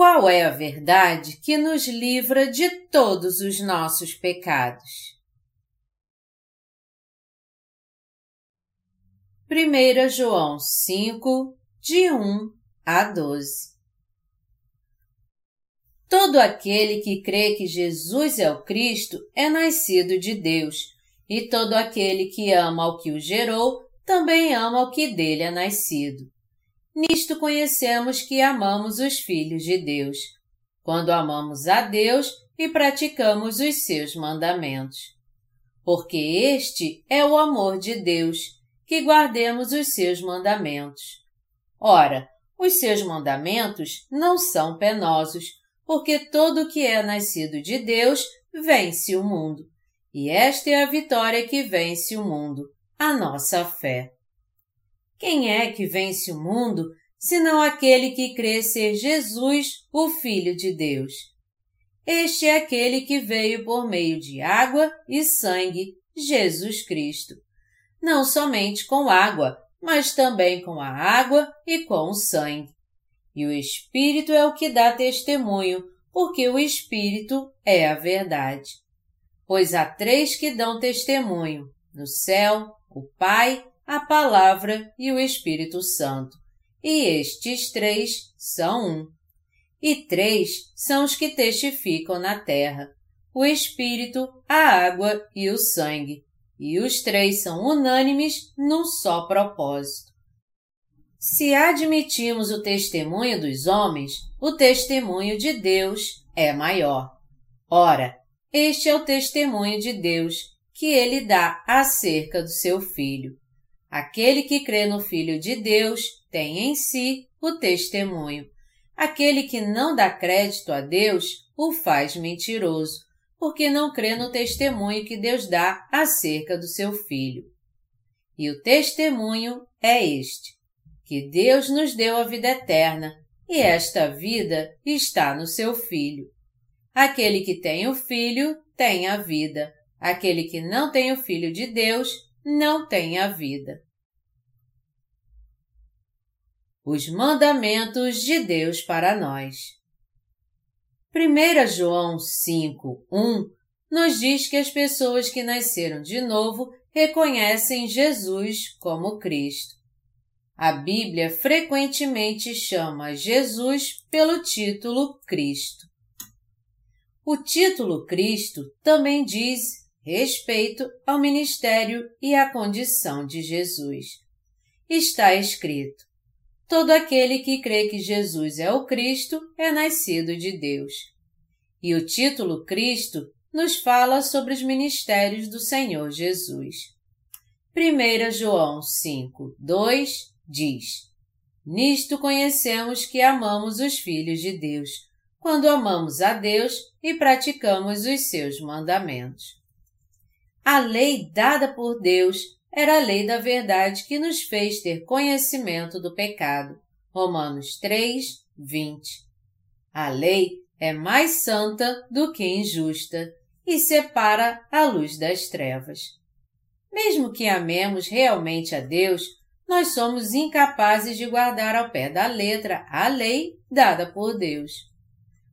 Qual é a verdade que nos livra de todos os nossos pecados? 1 João 5, de 1 a 12 Todo aquele que crê que Jesus é o Cristo é nascido de Deus, e todo aquele que ama ao que o gerou também ama o que dele é nascido. Nisto conhecemos que amamos os filhos de Deus, quando amamos a Deus e praticamos os seus mandamentos. Porque este é o amor de Deus, que guardemos os seus mandamentos. Ora, os seus mandamentos não são penosos, porque todo o que é nascido de Deus vence o mundo. E esta é a vitória que vence o mundo, a nossa fé. Quem é que vence o mundo, senão aquele que crê ser Jesus, o Filho de Deus? Este é aquele que veio por meio de água e sangue, Jesus Cristo. Não somente com água, mas também com a água e com o sangue. E o Espírito é o que dá testemunho, porque o Espírito é a verdade. Pois há três que dão testemunho, no céu, o Pai, a Palavra e o Espírito Santo. E estes três são um. E três são os que testificam na terra: o Espírito, a água e o sangue. E os três são unânimes num só propósito. Se admitimos o testemunho dos homens, o testemunho de Deus é maior. Ora, este é o testemunho de Deus que ele dá acerca do seu Filho. Aquele que crê no Filho de Deus tem em si o testemunho. Aquele que não dá crédito a Deus o faz mentiroso, porque não crê no testemunho que Deus dá acerca do seu Filho. E o testemunho é este: que Deus nos deu a vida eterna, e esta vida está no seu Filho. Aquele que tem o Filho tem a vida. Aquele que não tem o Filho de Deus não tem a vida. Os mandamentos de Deus para nós. 1 João 5, 1 nos diz que as pessoas que nasceram de novo reconhecem Jesus como Cristo. A Bíblia frequentemente chama Jesus pelo título Cristo. O título Cristo também diz respeito ao ministério e à condição de Jesus. Está escrito: Todo aquele que crê que Jesus é o Cristo é nascido de Deus. E o título Cristo nos fala sobre os ministérios do Senhor Jesus. 1 João 5, 2 diz: Nisto conhecemos que amamos os filhos de Deus, quando amamos a Deus e praticamos os seus mandamentos. A lei dada por Deus era a lei da verdade que nos fez ter conhecimento do pecado. Romanos 3, 20. A lei é mais santa do que injusta e separa a luz das trevas. Mesmo que amemos realmente a Deus, nós somos incapazes de guardar ao pé da letra a lei dada por Deus.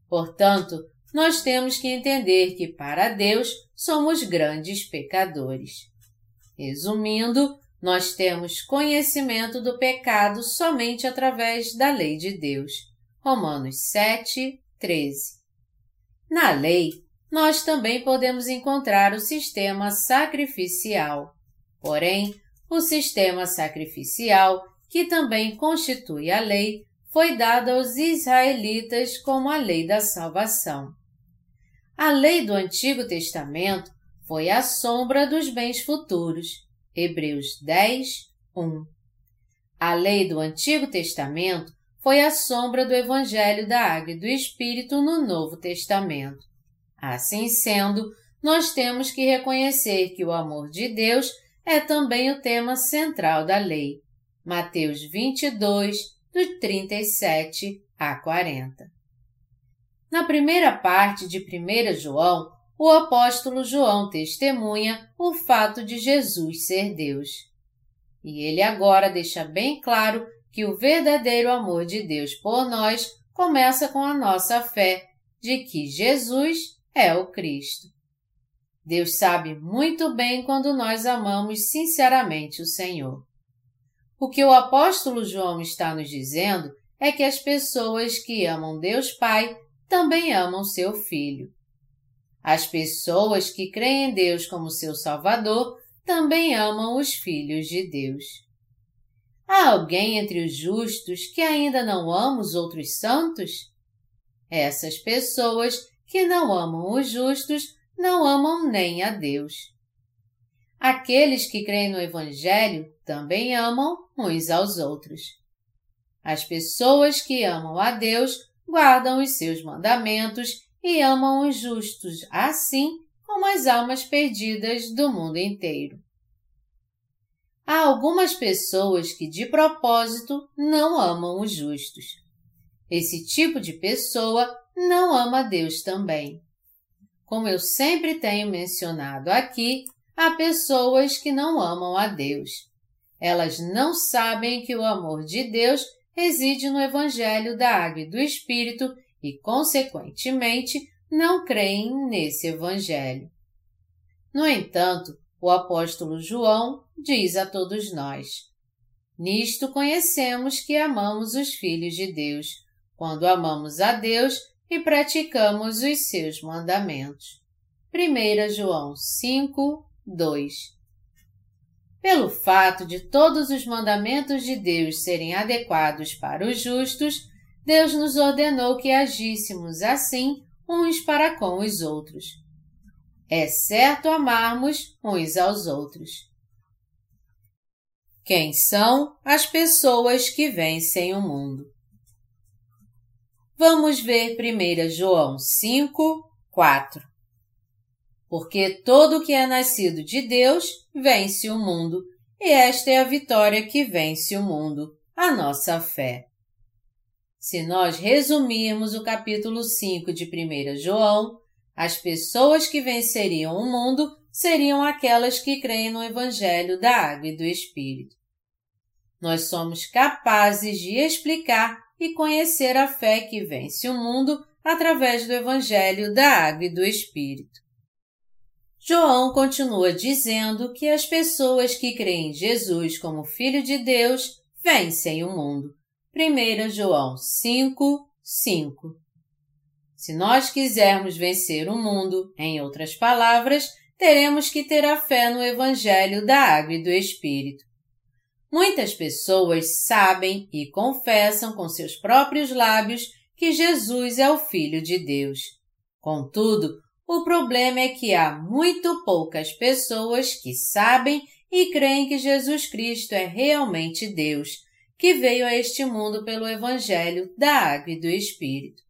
Portanto, nós temos que entender que para Deus somos grandes pecadores. Resumindo, nós temos conhecimento do pecado somente através da lei de Deus. Romanos 7, 13. Na lei, nós também podemos encontrar o sistema sacrificial. Porém, o sistema sacrificial, que também constitui a lei, foi dado aos israelitas como a lei da salvação. A lei do Antigo Testamento foi a sombra dos bens futuros. Hebreus 10, 1. A lei do Antigo Testamento foi a sombra do Evangelho da Água e do Espírito no Novo Testamento. Assim sendo, nós temos que reconhecer que o amor de Deus é também o tema central da lei. Mateus 22, do 37 a 40. Na primeira parte de 1 João, o apóstolo João testemunha o fato de Jesus ser Deus. E ele agora deixa bem claro que o verdadeiro amor de Deus por nós começa com a nossa fé de que Jesus é o Cristo. Deus sabe muito bem quando nós amamos sinceramente o Senhor. O que o apóstolo João está nos dizendo é que as pessoas que amam Deus Pai também amam seu Filho. As pessoas que creem em Deus como seu Salvador também amam os filhos de Deus. Há alguém entre os justos que ainda não ama os outros santos? Essas pessoas que não amam os justos não amam nem a Deus. Aqueles que creem no Evangelho também amam uns aos outros. As pessoas que amam a Deus guardam os seus mandamentos e amam os justos, assim como as almas perdidas do mundo inteiro. Há algumas pessoas que de propósito não amam os justos. Esse tipo de pessoa não ama Deus também. Como eu sempre tenho mencionado aqui, há pessoas que não amam a Deus. Elas não sabem que o amor de Deus reside no Evangelho da Água e do Espírito e, consequentemente, não creem nesse Evangelho. No entanto, o apóstolo João diz a todos nós: Nisto conhecemos que amamos os filhos de Deus, quando amamos a Deus e praticamos os seus mandamentos. 1 João 5, 2 Pelo fato de todos os mandamentos de Deus serem adequados para os justos, Deus nos ordenou que agíssemos assim uns para com os outros. É certo amarmos uns aos outros. Quem são as pessoas que vencem o mundo? Vamos ver 1 João 5, 4. Porque todo o que é nascido de Deus vence o mundo, e esta é a vitória que vence o mundo, a nossa fé. Se nós resumirmos o capítulo 5 de 1 João, as pessoas que venceriam o mundo seriam aquelas que creem no Evangelho da Água e do Espírito. Nós somos capazes de explicar e conhecer a fé que vence o mundo através do Evangelho da Água e do Espírito. João continua dizendo que as pessoas que creem em Jesus como Filho de Deus vencem o mundo. 1 João 5, 5 Se nós quisermos vencer o mundo, em outras palavras, teremos que ter a fé no Evangelho da Água e do Espírito. Muitas pessoas sabem e confessam com seus próprios lábios que Jesus é o Filho de Deus. Contudo, o problema é que há muito poucas pessoas que sabem e creem que Jesus Cristo é realmente Deus, que veio a este mundo pelo Evangelho da Água e do Espírito.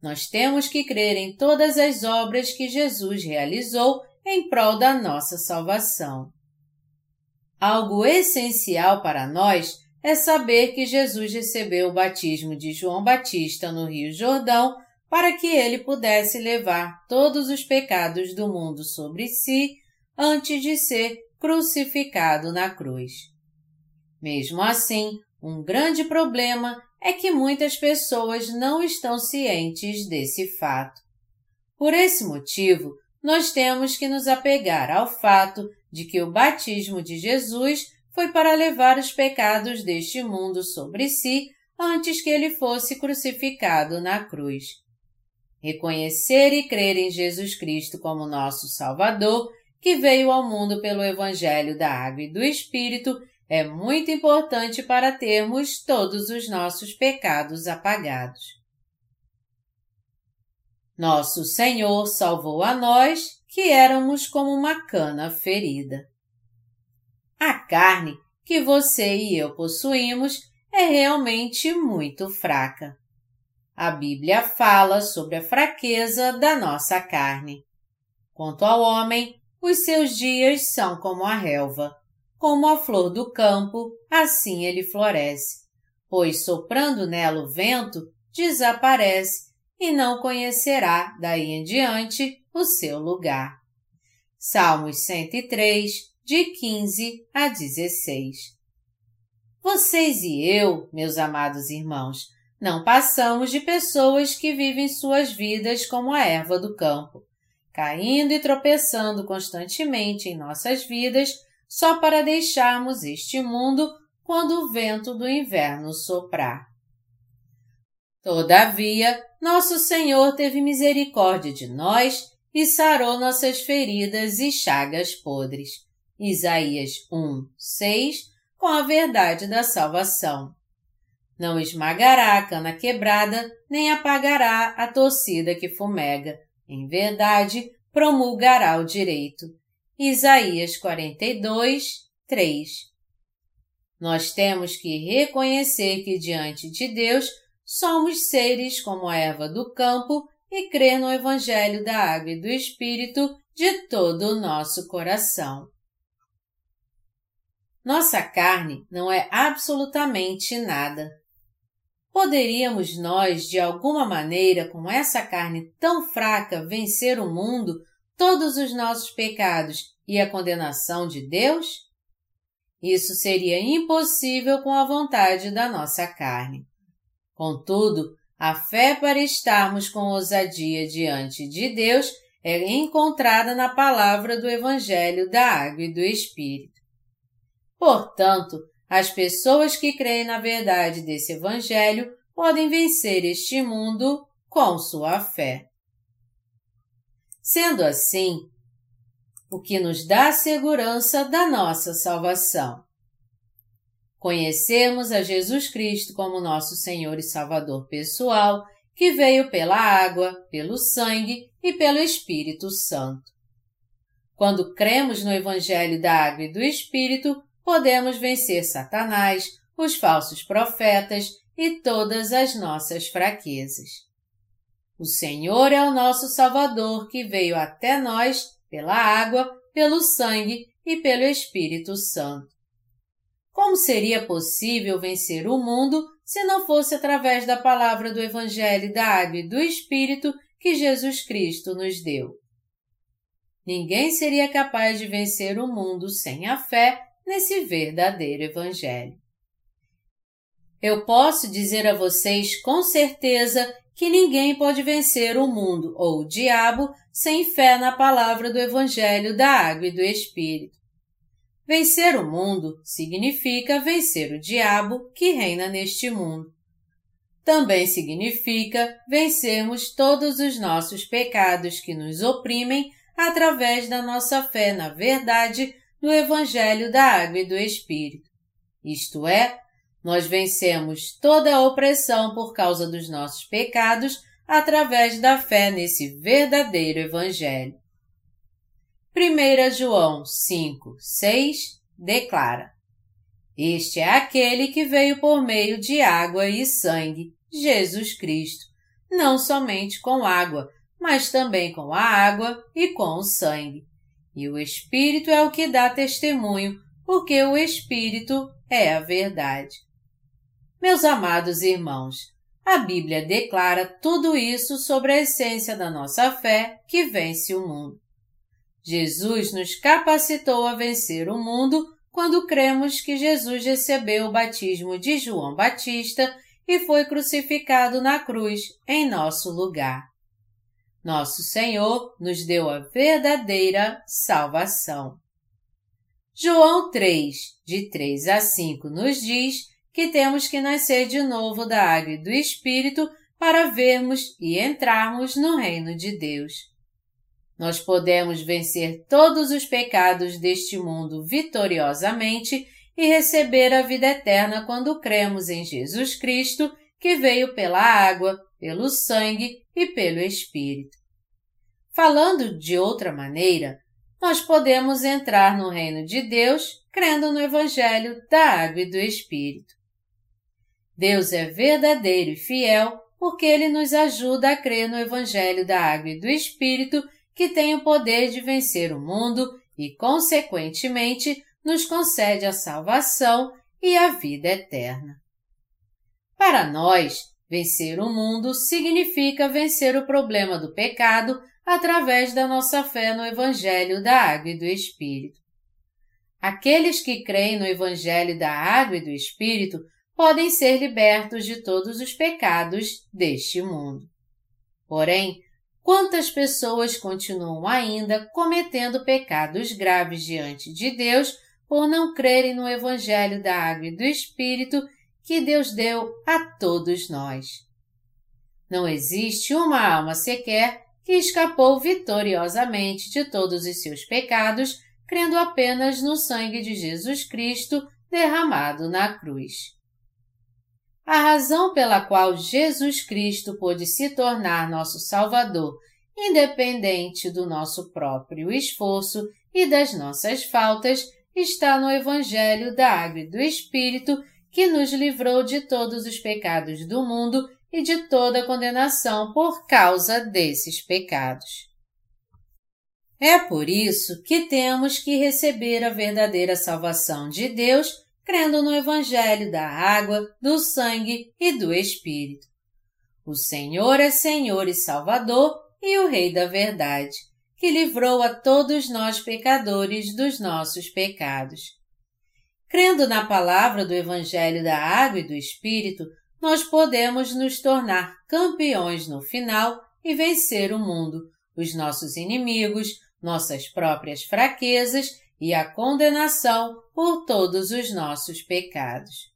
Nós temos que crer em todas as obras que Jesus realizou em prol da nossa salvação. Algo essencial para nós é saber que Jesus recebeu o batismo de João Batista no Rio Jordão para que ele pudesse levar todos os pecados do mundo sobre si antes de ser crucificado na cruz. Mesmo assim, um grande problema é que muitas pessoas não estão cientes desse fato. Por esse motivo, nós temos que nos apegar ao fato de que o batismo de Jesus foi para levar os pecados deste mundo sobre si antes que ele fosse crucificado na cruz. Reconhecer e crer em Jesus Cristo como nosso Salvador, que veio ao mundo pelo Evangelho da Água e do Espírito, é muito importante para termos todos os nossos pecados apagados. Nosso Senhor salvou a nós que éramos como uma cana ferida. A carne que você e eu possuímos é realmente muito fraca. A Bíblia fala sobre a fraqueza da nossa carne. Quanto ao homem, os seus dias são como a relva, como a flor do campo, assim ele floresce, pois soprando nela o vento, desaparece e não conhecerá daí em diante o seu lugar. Salmos 103, de 15 a 16. Vocês e eu, meus amados irmãos, não passamos de pessoas que vivem suas vidas como a erva do campo, caindo e tropeçando constantemente em nossas vidas só para deixarmos este mundo quando o vento do inverno soprar. Todavia, nosso Senhor teve misericórdia de nós e sarou nossas feridas e chagas podres. Isaías 1, 6, com a verdade da salvação. Não esmagará a cana quebrada, nem apagará a torcida que fumega. Em verdade, promulgará o direito. Isaías 42, 3. Nós temos que reconhecer que diante de Deus somos seres como a erva do campo e crer no Evangelho da Água e do Espírito de todo o nosso coração. Nossa carne não é absolutamente nada. Poderíamos nós, de alguma maneira, com essa carne tão fraca, vencer o mundo, todos os nossos pecados e a condenação de Deus? Isso seria impossível com a vontade da nossa carne. Contudo, a fé para estarmos com ousadia diante de Deus é encontrada na palavra do Evangelho da Água e do Espírito. Portanto, as pessoas que creem na verdade desse Evangelho podem vencer este mundo com sua fé. Sendo assim, o que nos dá a segurança da nossa salvação. Conhecemos a Jesus Cristo como nosso Senhor e Salvador pessoal, que veio pela água, pelo sangue e pelo Espírito Santo. Quando cremos no Evangelho da Água e do Espírito, podemos vencer Satanás, os falsos profetas e todas as nossas fraquezas. O Senhor é o nosso Salvador que veio até nós pela água, pelo sangue e pelo Espírito Santo. Como seria possível vencer o mundo se não fosse através da palavra do Evangelho da Água e do Espírito que Jesus Cristo nos deu? Ninguém seria capaz de vencer o mundo sem a fé nesse verdadeiro Evangelho. Eu posso dizer a vocês com certeza que ninguém pode vencer o mundo ou o diabo sem fé na palavra do Evangelho da Água e do Espírito. Vencer o mundo significa vencer o diabo que reina neste mundo. Também significa vencermos todos os nossos pecados que nos oprimem através da nossa fé na verdade do Evangelho da Água e do Espírito. Isto é, nós vencemos toda a opressão por causa dos nossos pecados através da fé nesse verdadeiro Evangelho. 1 João 5, 6 declara: Este é aquele que veio por meio de água e sangue, Jesus Cristo, não somente com água, mas também com a água e com o sangue. E o Espírito é o que dá testemunho, porque o Espírito é a verdade. Meus amados irmãos, a Bíblia declara tudo isso sobre a essência da nossa fé que vence o mundo. Jesus nos capacitou a vencer o mundo quando cremos que Jesus recebeu o batismo de João Batista e foi crucificado na cruz em nosso lugar. Nosso Senhor nos deu a verdadeira salvação. João 3, de 3 a 5, nos diz que temos que nascer de novo da água e do Espírito para vermos e entrarmos no reino de Deus. Nós podemos vencer todos os pecados deste mundo vitoriosamente e receber a vida eterna quando cremos em Jesus Cristo, que veio pela água, pelo sangue e pelo Espírito. Falando de outra maneira, nós podemos entrar no reino de Deus crendo no Evangelho da Água e do Espírito. Deus é verdadeiro e fiel porque ele nos ajuda a crer no Evangelho da Água e do Espírito que tem o poder de vencer o mundo e, consequentemente, nos concede a salvação e a vida eterna. Para nós, vencer o mundo significa vencer o problema do pecado através da nossa fé no Evangelho da Água e do Espírito. Aqueles que creem no Evangelho da Água e do Espírito podem ser libertos de todos os pecados deste mundo. Porém, quantas pessoas continuam ainda cometendo pecados graves diante de Deus por não crerem no Evangelho da Água e do Espírito que Deus deu a todos nós? Não existe uma alma sequer que escapou vitoriosamente de todos os seus pecados, crendo apenas no sangue de Jesus Cristo derramado na cruz. A razão pela qual Jesus Cristo pôde se tornar nosso Salvador, independente do nosso próprio esforço e das nossas faltas, está no Evangelho da Água e do Espírito, que nos livrou de todos os pecados do mundo e de toda condenação por causa desses pecados. É por isso que temos que receber a verdadeira salvação de Deus crendo no Evangelho da água, do sangue e do Espírito. O Senhor é Senhor e Salvador e o Rei da Verdade, que livrou a todos nós pecadores dos nossos pecados. Crendo na palavra do Evangelho da água e do Espírito, nós podemos nos tornar campeões no final e vencer o mundo, os nossos inimigos, nossas próprias fraquezas e a condenação por todos os nossos pecados.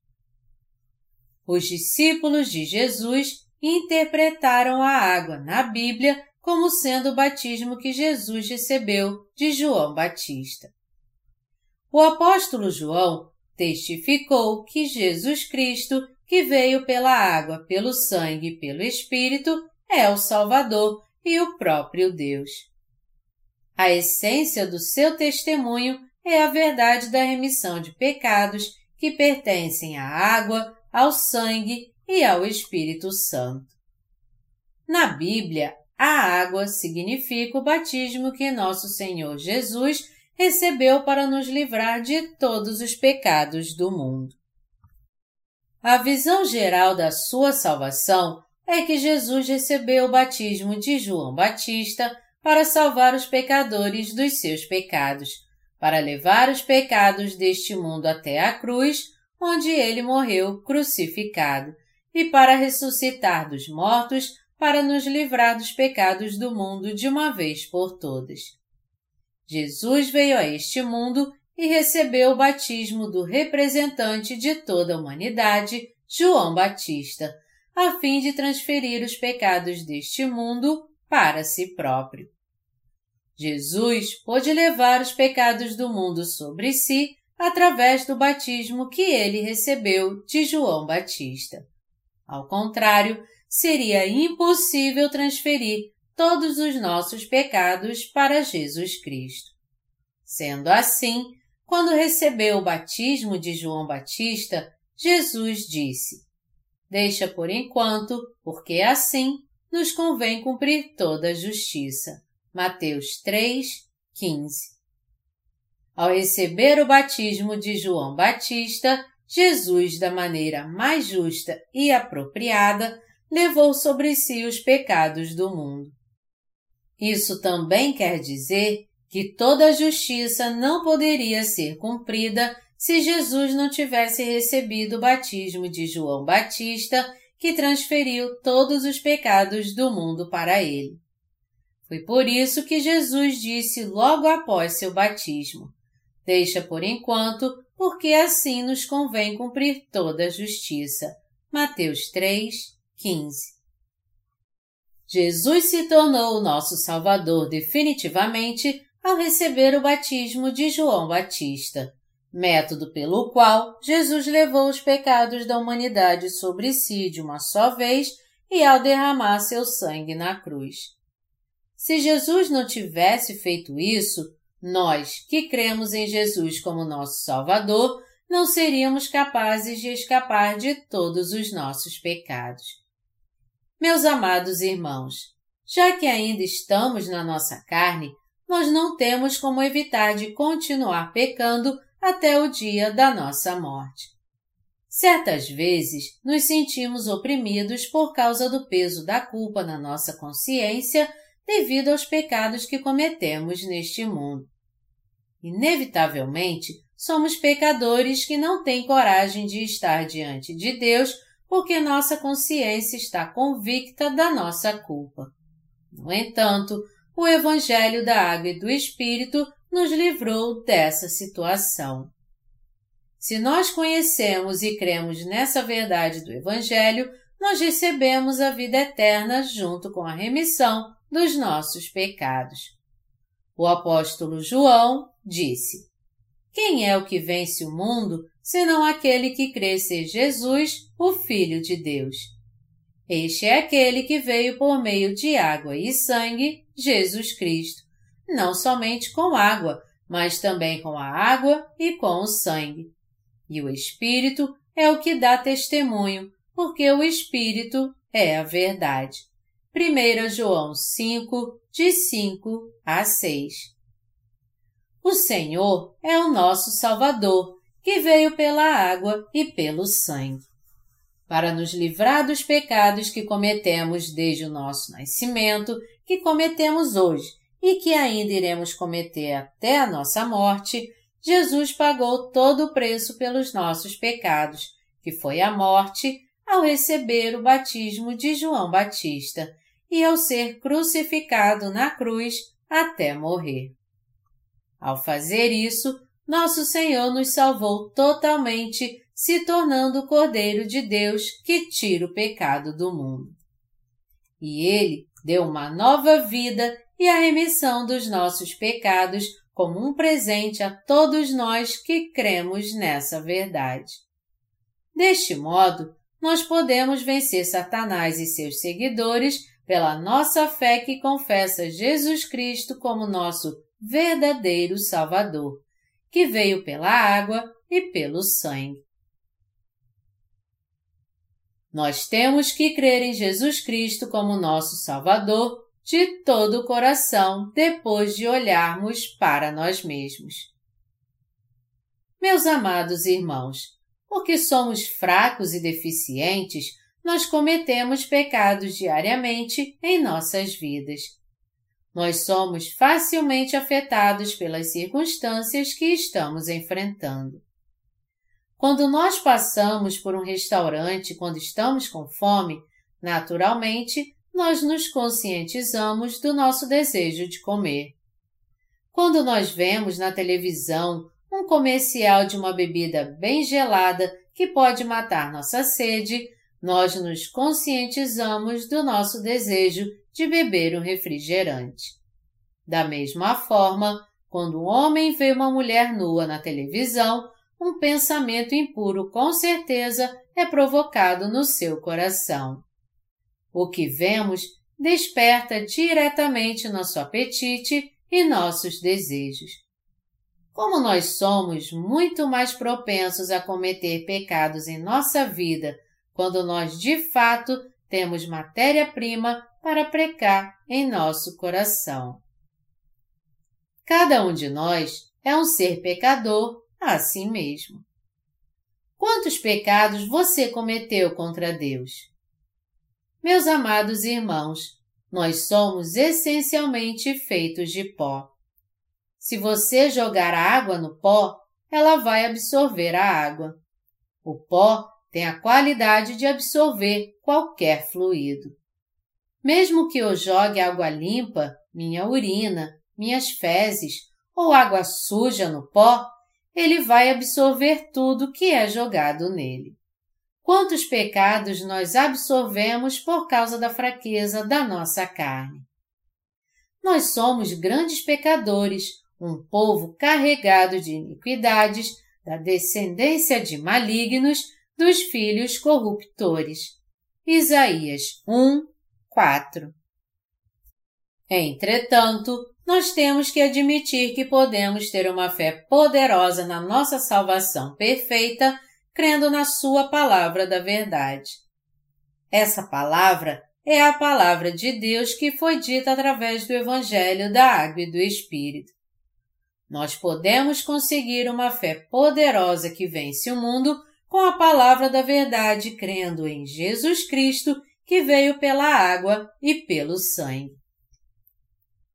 Os discípulos de Jesus interpretaram a água na Bíblia como sendo o batismo que Jesus recebeu de João Batista. O apóstolo João testificou que Jesus Cristo, que veio pela água, pelo sangue e pelo Espírito, é o Salvador e o próprio Deus. A essência do seu testemunho é a verdade da remissão de pecados que pertencem à água, ao sangue e ao Espírito Santo. Na Bíblia, a água significa o batismo que nosso Senhor Jesus recebeu para nos livrar de todos os pecados do mundo. A visão geral da sua salvação é que Jesus recebeu o batismo de João Batista para salvar os pecadores dos seus pecados, para levar os pecados deste mundo até a cruz, onde ele morreu crucificado, e para ressuscitar dos mortos para nos livrar dos pecados do mundo de uma vez por todas. Jesus veio a este mundo e recebeu o batismo do representante de toda a humanidade, João Batista, a fim de transferir os pecados deste mundo para si próprio. Jesus pôde levar os pecados do mundo sobre si através do batismo que ele recebeu de João Batista. Ao contrário, seria impossível transferir todos os nossos pecados para Jesus Cristo. Sendo assim, quando recebeu o batismo de João Batista, Jesus disse: Deixa por enquanto, porque assim nos convém cumprir toda a justiça. Mateus 3, 15. Ao receber o batismo de João Batista, Jesus, da maneira mais justa e apropriada, levou sobre si os pecados do mundo. Isso também quer dizer que toda a justiça não poderia ser cumprida se Jesus não tivesse recebido o batismo de João Batista, que transferiu todos os pecados do mundo para ele. Foi por isso que Jesus disse logo após seu batismo: Deixa por enquanto, porque assim nos convém cumprir toda a justiça. Mateus 3, 15. Jesus se tornou o nosso Salvador definitivamente ao receber o batismo de João Batista, método pelo qual Jesus levou os pecados da humanidade sobre si de uma só vez e ao derramar seu sangue na cruz. Se Jesus não tivesse feito isso, nós, que cremos em Jesus como nosso Salvador, não seríamos capazes de escapar de todos os nossos pecados. Meus amados irmãos, já que ainda estamos na nossa carne, nós não temos como evitar de continuar pecando até o dia da nossa morte. Certas vezes nos sentimos oprimidos por causa do peso da culpa na nossa consciência devido aos pecados que cometemos neste mundo. Inevitavelmente, somos pecadores que não têm coragem de estar diante de Deus porque nossa consciência está convicta da nossa culpa. No entanto, o Evangelho da Água e do Espírito nos livrou dessa situação. Se nós conhecemos e cremos nessa verdade do Evangelho, nós recebemos a vida eterna junto com a remissão dos nossos pecados. O apóstolo João disse: Quem é o que vence o mundo, senão aquele que crê ser Jesus, o Filho de Deus? Este é aquele que veio por meio de água e sangue, Jesus Cristo, não somente com água, mas também com a água e com o sangue. E o Espírito é o que dá testemunho, porque o Espírito é a verdade. 1 João 5, de 5 a 6 O Senhor é o nosso Salvador, que veio pela água e pelo sangue. Para nos livrar dos pecados que cometemos desde o nosso nascimento, que cometemos hoje e que ainda iremos cometer até a nossa morte, Jesus pagou todo o preço pelos nossos pecados, que foi a morte, ao receber o batismo de João Batista e ao ser crucificado na cruz até morrer. Ao fazer isso, nosso Senhor nos salvou totalmente, se tornando o Cordeiro de Deus que tira o pecado do mundo. E Ele deu uma nova vida e a remissão dos nossos pecados como um presente a todos nós que cremos nessa verdade. Deste modo, nós podemos vencer Satanás e seus seguidores pela nossa fé que confessa Jesus Cristo como nosso verdadeiro Salvador, que veio pela água e pelo sangue. Nós temos que crer em Jesus Cristo como nosso Salvador de todo o coração depois de olharmos para nós mesmos. Meus amados irmãos, porque somos fracos e deficientes, nós cometemos pecados diariamente em nossas vidas. Nós somos facilmente afetados pelas circunstâncias que estamos enfrentando. Quando nós passamos por um restaurante quando estamos com fome, naturalmente nós nos conscientizamos do nosso desejo de comer. Quando nós vemos na televisão um comercial de uma bebida bem gelada que pode matar nossa sede, nós nos conscientizamos do nosso desejo de beber um refrigerante. Da mesma forma, quando um homem vê uma mulher nua na televisão, um pensamento impuro com certeza é provocado no seu coração. O que vemos desperta diretamente nosso apetite e nossos desejos. Como nós somos muito mais propensos a cometer pecados em nossa vida quando nós de fato temos matéria-prima para precar em nosso coração. Cada um de nós é um ser pecador a si mesmo. Quantos pecados você cometeu contra Deus? Meus amados irmãos, nós somos essencialmente feitos de pó. Se você jogar água no pó, ela vai absorver a água. O pó tem a qualidade de absorver qualquer fluido. Mesmo que eu jogue água limpa, minha urina, minhas fezes ou água suja no pó, ele vai absorver tudo que é jogado nele. Quantos pecados nós absorvemos por causa da fraqueza da nossa carne? Nós somos grandes pecadores, um povo carregado de iniquidades, da descendência de malignos, dos filhos corruptores. Isaías 1, 4 Entretanto, nós temos que admitir que podemos ter uma fé poderosa na nossa salvação perfeita crendo na Sua palavra da verdade. Essa palavra é a palavra de Deus que foi dita através do Evangelho da Água e do Espírito. Nós podemos conseguir uma fé poderosa que vence o mundo com a palavra da verdade, crendo em Jesus Cristo, que veio pela água e pelo sangue.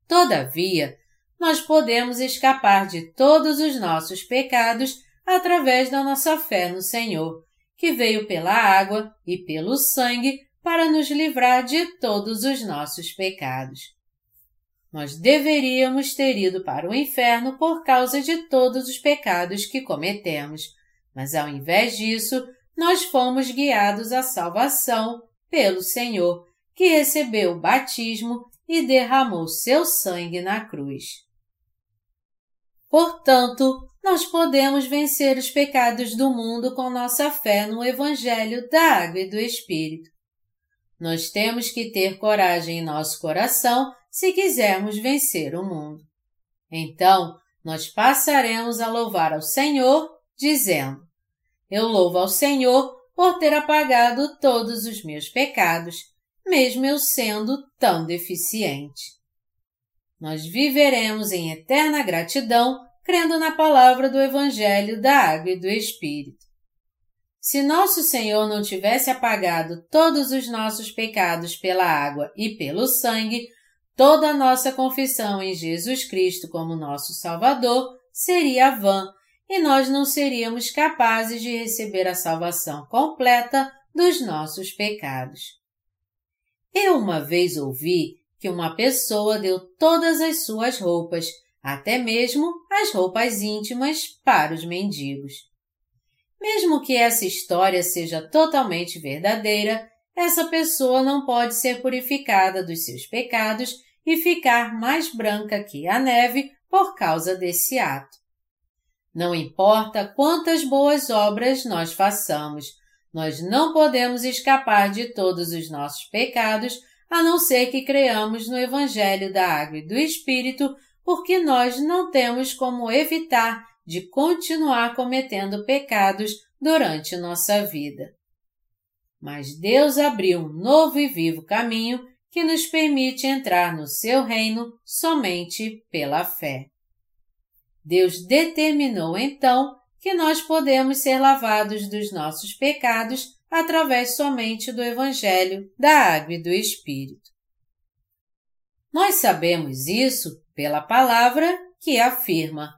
Todavia, nós podemos escapar de todos os nossos pecados através da nossa fé no Senhor, que veio pela água e pelo sangue para nos livrar de todos os nossos pecados. Nós deveríamos ter ido para o inferno por causa de todos os pecados que cometemos, mas ao invés disso, nós fomos guiados à salvação pelo Senhor, que recebeu o batismo e derramou seu sangue na cruz. Portanto, nós podemos vencer os pecados do mundo com nossa fé no Evangelho da Água e do Espírito. Nós temos que ter coragem em nosso coração se quisermos vencer o mundo. Então, nós passaremos a louvar ao Senhor, dizendo: Eu louvo ao Senhor por ter apagado todos os meus pecados, mesmo eu sendo tão deficiente. Nós viveremos em eterna gratidão crendo na palavra do Evangelho da Água e do Espírito. Se nosso Senhor não tivesse apagado todos os nossos pecados pela água e pelo sangue, toda a nossa confissão em Jesus Cristo como nosso Salvador seria vã e nós não seríamos capazes de receber a salvação completa dos nossos pecados. Eu uma vez ouvi que uma pessoa deu todas as suas roupas, até mesmo as roupas íntimas, para os mendigos. Mesmo que essa história seja totalmente verdadeira, essa pessoa não pode ser purificada dos seus pecados e ficar mais branca que a neve por causa desse ato. Não importa quantas boas obras nós façamos, nós não podemos escapar de todos os nossos pecados a não ser que creamos no Evangelho da Água e do Espírito, porque nós não temos como evitar de continuar cometendo pecados durante nossa vida. Mas Deus abriu um novo e vivo caminho que nos permite entrar no seu reino somente pela fé. Deus determinou então que nós podemos ser lavados dos nossos pecados através somente do Evangelho da Água e do Espírito. Nós sabemos isso pela palavra que afirma: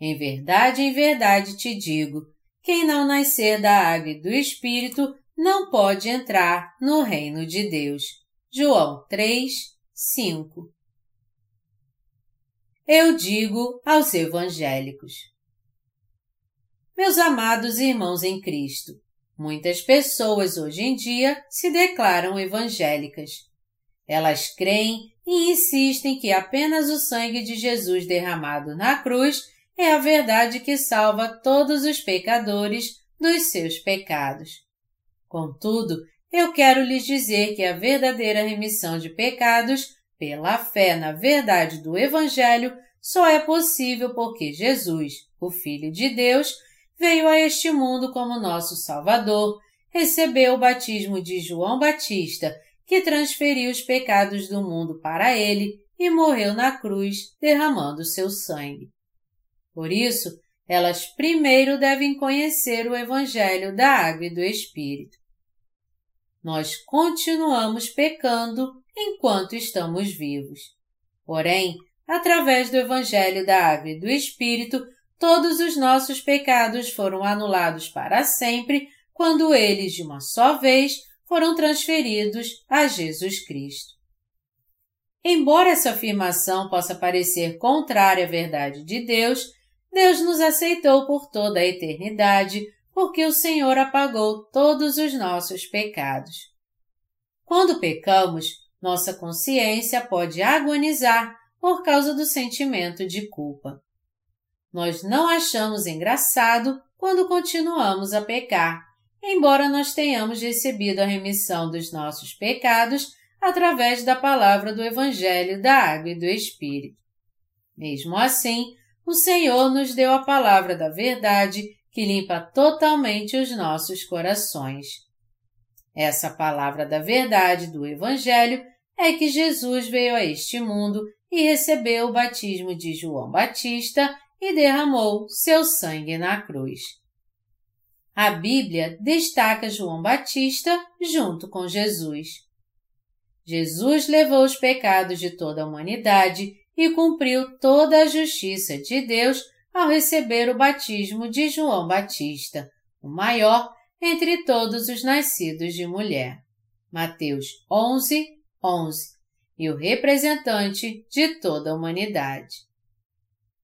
Em verdade, em verdade te digo, quem não nascer da água e do Espírito não pode entrar no reino de Deus. João 3, 5 Eu digo aos evangélicos. Meus amados irmãos em Cristo, muitas pessoas hoje em dia se declaram evangélicas. Elas creem e insistem que apenas o sangue de Jesus derramado na cruz é a verdade que salva todos os pecadores dos seus pecados. Contudo, eu quero lhes dizer que a verdadeira remissão de pecados, pela fé na verdade do Evangelho, só é possível porque Jesus, o Filho de Deus, veio a este mundo como nosso Salvador, recebeu o batismo de João Batista que transferiu os pecados do mundo para ele e morreu na cruz, derramando seu sangue. Por isso, elas primeiro devem conhecer o Evangelho da Água e do Espírito. Nós continuamos pecando enquanto estamos vivos. Porém, através do Evangelho da Água e do Espírito, todos os nossos pecados foram anulados para sempre quando eles, de uma só vez, foram transferidos a Jesus Cristo. Embora essa afirmação possa parecer contrária à verdade de Deus, Deus nos aceitou por toda a eternidade porque o Senhor apagou todos os nossos pecados. Quando pecamos, nossa consciência pode agonizar por causa do sentimento de culpa. Nós não achamos engraçado quando continuamos a pecar embora nós tenhamos recebido a remissão dos nossos pecados através da palavra do Evangelho da Água e do Espírito. Mesmo assim, o Senhor nos deu a palavra da verdade que limpa totalmente os nossos corações. Essa palavra da verdade do Evangelho é que Jesus veio a este mundo e recebeu o batismo de João Batista e derramou seu sangue na cruz. A Bíblia destaca João Batista junto com Jesus. Jesus levou os pecados de toda a humanidade e cumpriu toda a justiça de Deus ao receber o batismo de João Batista, o maior entre todos os nascidos de mulher. Mateus 11, 11, e o representante de toda a humanidade.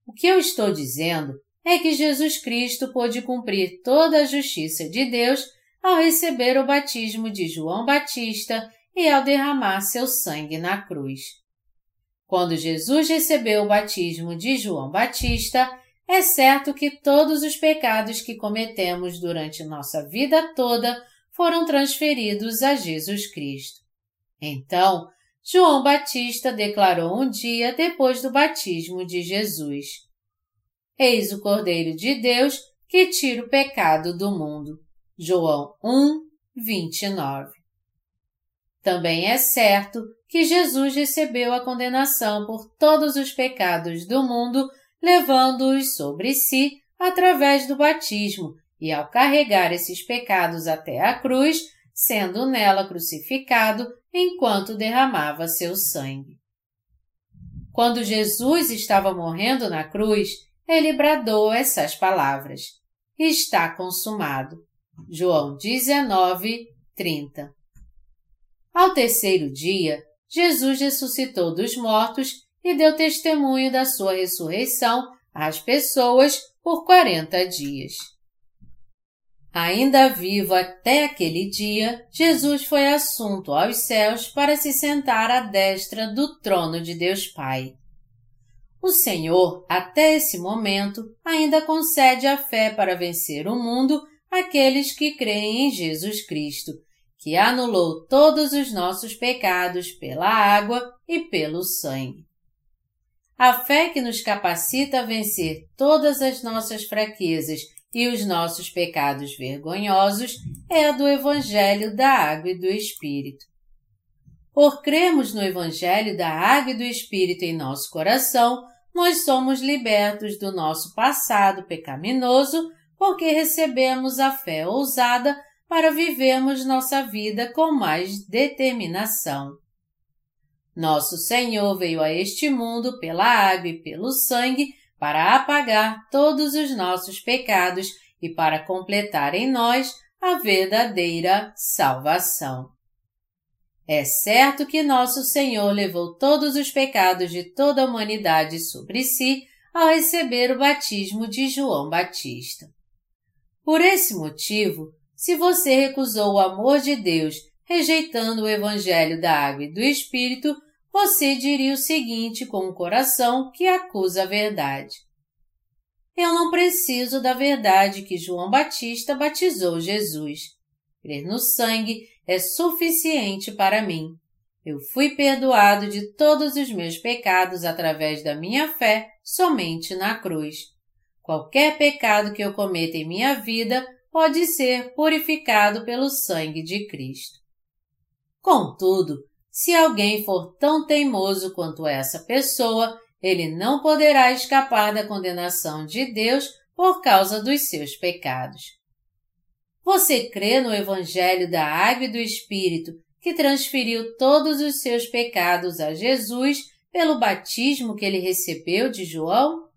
O que eu estou dizendo é que Jesus Cristo pôde cumprir toda a justiça de Deus ao receber o batismo de João Batista e ao derramar seu sangue na cruz. Quando Jesus recebeu o batismo de João Batista, é certo que todos os pecados que cometemos durante nossa vida toda foram transferidos a Jesus Cristo. Então, João Batista declarou um dia depois do batismo de Jesus: Eis o Cordeiro de Deus que tira o pecado do mundo. João 1, 29. Também é certo que Jesus recebeu a condenação por todos os pecados do mundo, levando-os sobre si através do batismo e ao carregar esses pecados até a cruz, sendo nela crucificado enquanto derramava seu sangue. Quando Jesus estava morrendo na cruz, ele bradou essas palavras: Está consumado. João 19, 30. Ao terceiro dia, Jesus ressuscitou dos mortos e deu testemunho da sua ressurreição às pessoas por quarenta dias. Ainda vivo até aquele dia, Jesus foi assunto aos céus para se sentar à destra do trono de Deus Pai. O Senhor, até esse momento, ainda concede a fé para vencer o mundo àqueles que creem em Jesus Cristo, que anulou todos os nossos pecados pela água e pelo sangue. A fé que nos capacita a vencer todas as nossas fraquezas e os nossos pecados vergonhosos é a do Evangelho da Água e do Espírito. Por crermos no Evangelho da Água e do Espírito em nosso coração, nós somos libertos do nosso passado pecaminoso porque recebemos a fé ousada para vivermos nossa vida com mais determinação. Nosso Senhor veio a este mundo pela água e pelo sangue para apagar todos os nossos pecados e para completar em nós a verdadeira salvação. É certo que nosso Senhor levou todos os pecados de toda a humanidade sobre si ao receber o batismo de João Batista. Por esse motivo, se você recusou o amor de Deus, rejeitando o Evangelho da Água e do Espírito, você diria o seguinte com um coração que acusa a verdade. Eu não preciso da verdade que João Batista batizou Jesus. Crer no sangue é suficiente para mim. Eu fui perdoado de todos os meus pecados através da minha fé somente na cruz. Qualquer pecado que eu cometa em minha vida pode ser purificado pelo sangue de Cristo. Contudo, se alguém for tão teimoso quanto essa pessoa, ele não poderá escapar da condenação de Deus por causa dos seus pecados. Você crê no Evangelho da Água e do Espírito que transferiu todos os seus pecados a Jesus pelo batismo que ele recebeu de João?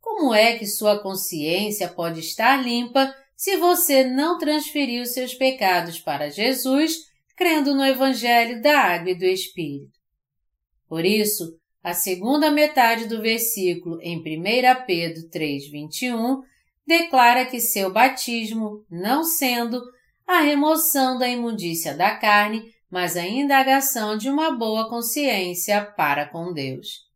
Como é que sua consciência pode estar limpa se você não transferiu seus pecados para Jesus crendo no Evangelho da Água e do Espírito. Por isso, a segunda metade do versículo em 1 Pedro 3,21 declara que seu batismo, não sendo a remoção da imundícia da carne, mas a indagação de uma boa consciência para com Deus.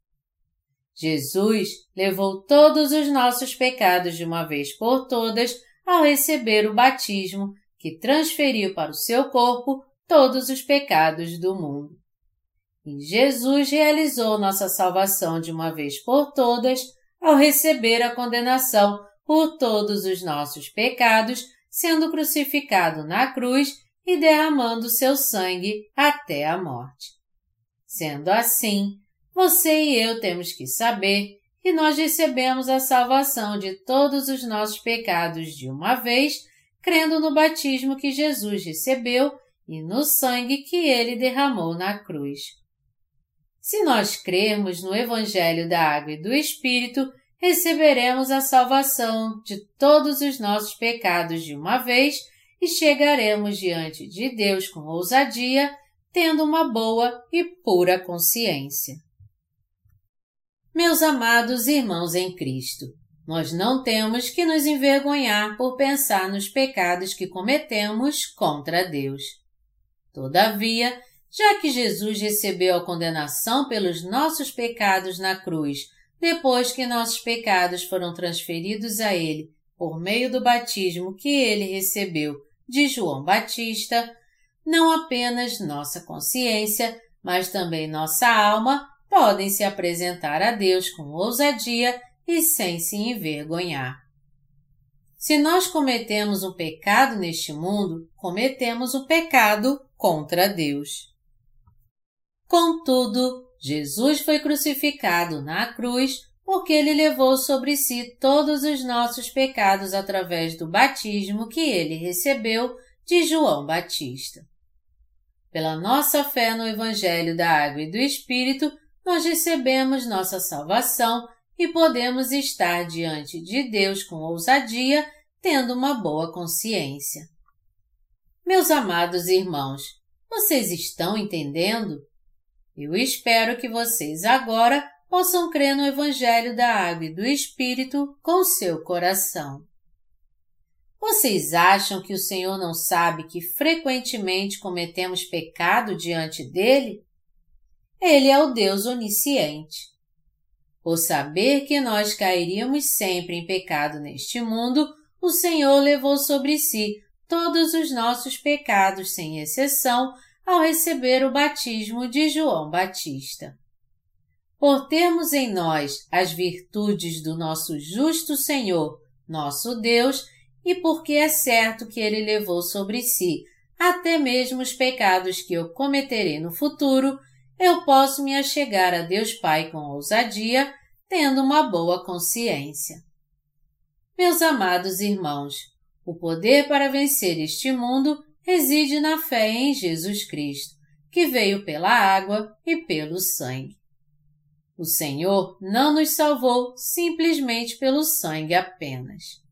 Jesus levou todos os nossos pecados de uma vez por todas ao receber o batismo, que transferiu para o seu corpo todos os pecados do mundo. E Jesus realizou nossa salvação de uma vez por todas ao receber a condenação por todos os nossos pecados, sendo crucificado na cruz e derramando seu sangue até a morte. Sendo assim, você e eu temos que saber que nós recebemos a salvação de todos os nossos pecados de uma vez, crendo no batismo que Jesus recebeu e no sangue que ele derramou na cruz. Se nós crermos no Evangelho da Água e do Espírito, receberemos a salvação de todos os nossos pecados de uma vez e chegaremos diante de Deus com ousadia, tendo uma boa e pura consciência. Meus amados irmãos em Cristo, nós não temos que nos envergonhar por pensar nos pecados que cometemos contra Deus. Todavia, já que Jesus recebeu a condenação pelos nossos pecados na cruz, depois que nossos pecados foram transferidos a Ele por meio do batismo que Ele recebeu de João Batista, não apenas nossa consciência, mas também nossa alma podem se apresentar a Deus com ousadia e sem se envergonhar. Se nós cometemos um pecado neste mundo, cometemos um pecado contra Deus. Contudo, Jesus foi crucificado na cruz porque ele levou sobre si todos os nossos pecados através do batismo que ele recebeu de João Batista. Pela nossa fé no Evangelho da Água e do Espírito, nós recebemos nossa salvação e podemos estar diante de Deus com ousadia, tendo uma boa consciência. Meus amados irmãos, vocês estão entendendo? Eu espero que vocês agora possam crer no Evangelho da Água e do Espírito com seu coração. Vocês acham que o Senhor não sabe que frequentemente cometemos pecado diante dele? Ele é o Deus onisciente. Por saber que nós cairíamos sempre em pecado neste mundo, o Senhor levou sobre si todos os nossos pecados, sem exceção, ao receber o batismo de João Batista. Por termos em nós as virtudes do nosso justo Senhor, nosso Deus, e porque é certo que Ele levou sobre si até mesmo os pecados que eu cometerei no futuro, eu posso me achegar a Deus Pai com ousadia, tendo uma boa consciência. Meus amados irmãos, o poder para vencer este mundo reside na fé em Jesus Cristo, que veio pela água e pelo sangue. O Senhor não nos salvou simplesmente pelo sangue apenas.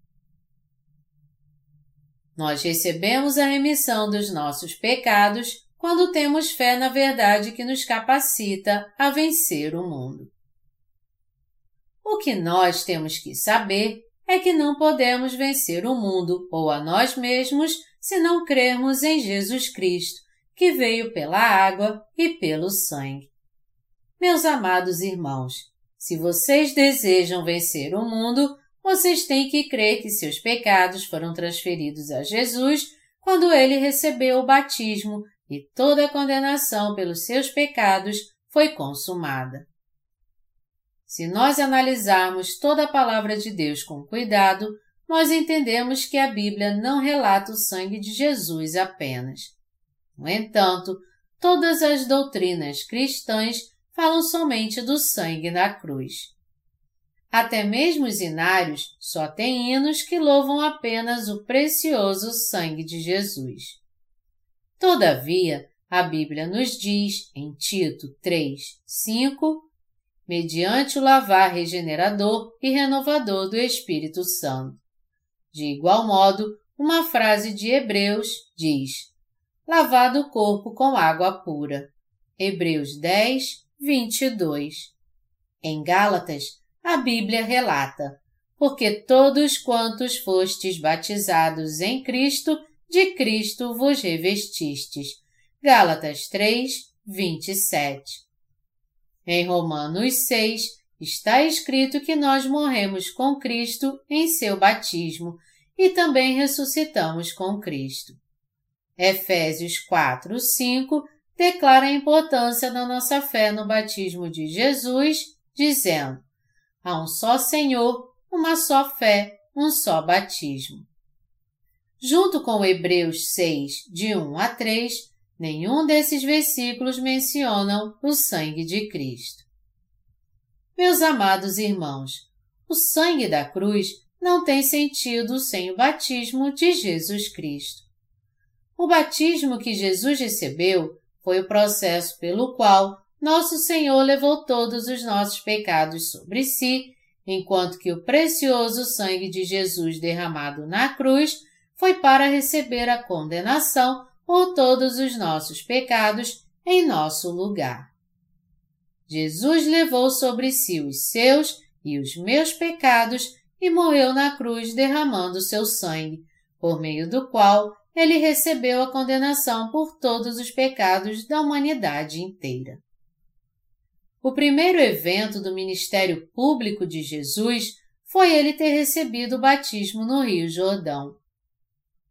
Nós recebemos a remissão dos nossos pecados quando temos fé na verdade que nos capacita a vencer o mundo. O que nós temos que saber é que não podemos vencer o mundo ou a nós mesmos se não crermos em Jesus Cristo, que veio pela água e pelo sangue. Meus amados irmãos, se vocês desejam vencer o mundo, vocês têm que crer que seus pecados foram transferidos a Jesus quando ele recebeu o batismo e toda a condenação pelos seus pecados foi consumada. Se nós analisarmos toda a palavra de Deus com cuidado, nós entendemos que a Bíblia não relata o sangue de Jesus apenas. No entanto, todas as doutrinas cristãs falam somente do sangue na cruz. Até mesmo os inários só têm hinos que louvam apenas o precioso sangue de Jesus. Todavia, a Bíblia nos diz, em Tito 3, 5, mediante o lavar regenerador e renovador do Espírito Santo. De igual modo, uma frase de Hebreus diz: lavado o corpo com água pura. Hebreus 10, 22. Em Gálatas, a Bíblia relata: Porque todos quantos fostes batizados em Cristo, de Cristo vos revestistes. Gálatas 3, 27. Em Romanos 6, está escrito que nós morremos com Cristo em seu batismo e também ressuscitamos com Cristo. Efésios 4, 5 declara a importância da nossa fé no batismo de Jesus, dizendo: há um só Senhor, uma só fé, um só batismo. Junto com Hebreus 6, de 1 a 3, Nenhum desses versículos mencionam o sangue de Cristo. Meus amados irmãos, o sangue da cruz não tem sentido sem o batismo de Jesus Cristo. O batismo que Jesus recebeu foi o processo pelo qual nosso Senhor levou todos os nossos pecados sobre si, enquanto que o precioso sangue de Jesus derramado na cruz foi para receber a condenação por todos os nossos pecados em nosso lugar. Jesus levou sobre si os seus e os meus pecados e morreu na cruz derramando seu sangue, por meio do qual ele recebeu a condenação por todos os pecados da humanidade inteira. O primeiro evento do ministério público de Jesus foi ele ter recebido o batismo no Rio Jordão.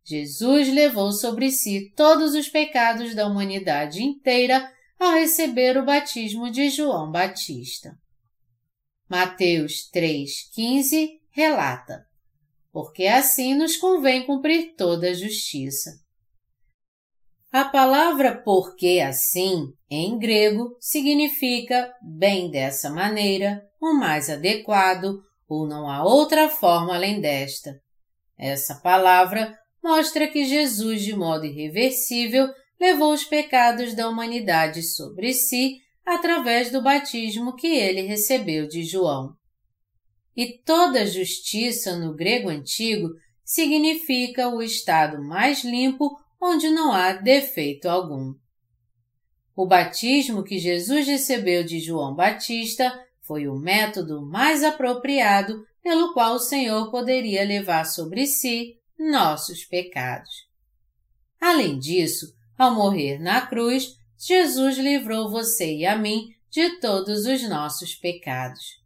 Jesus levou sobre si todos os pecados da humanidade inteira ao receber o batismo de João Batista. Mateus 3,15 relata: Porque assim nos convém cumprir toda a justiça. A palavra porque assim, em grego, significa bem dessa maneira, o mais adequado, ou não há outra forma além desta. Essa palavra mostra que Jesus, de modo irreversível, levou os pecados da humanidade sobre si através do batismo que ele recebeu de João. E toda justiça no grego antigo significa o estado mais limpo onde não há defeito algum. O batismo que Jesus recebeu de João Batista foi o método mais apropriado pelo qual o Senhor poderia levar sobre si nossos pecados. Além disso, ao morrer na cruz, Jesus livrou você e a mim de todos os nossos pecados.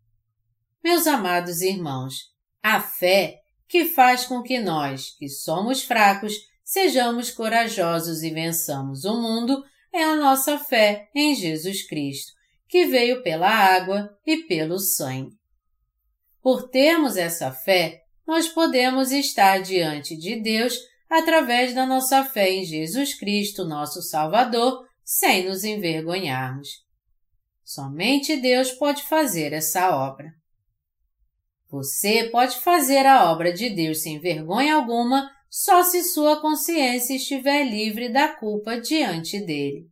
Meus amados irmãos, a fé que faz com que nós, que somos fracos, sejamos corajosos e vençamos o mundo é a nossa fé em Jesus Cristo, que veio pela água e pelo sangue. Por termos essa fé, nós podemos estar diante de Deus através da nossa fé em Jesus Cristo, nosso Salvador, sem nos envergonharmos. Somente Deus pode fazer essa obra. Você pode fazer a obra de Deus sem vergonha alguma só se sua consciência estiver livre da culpa diante dele.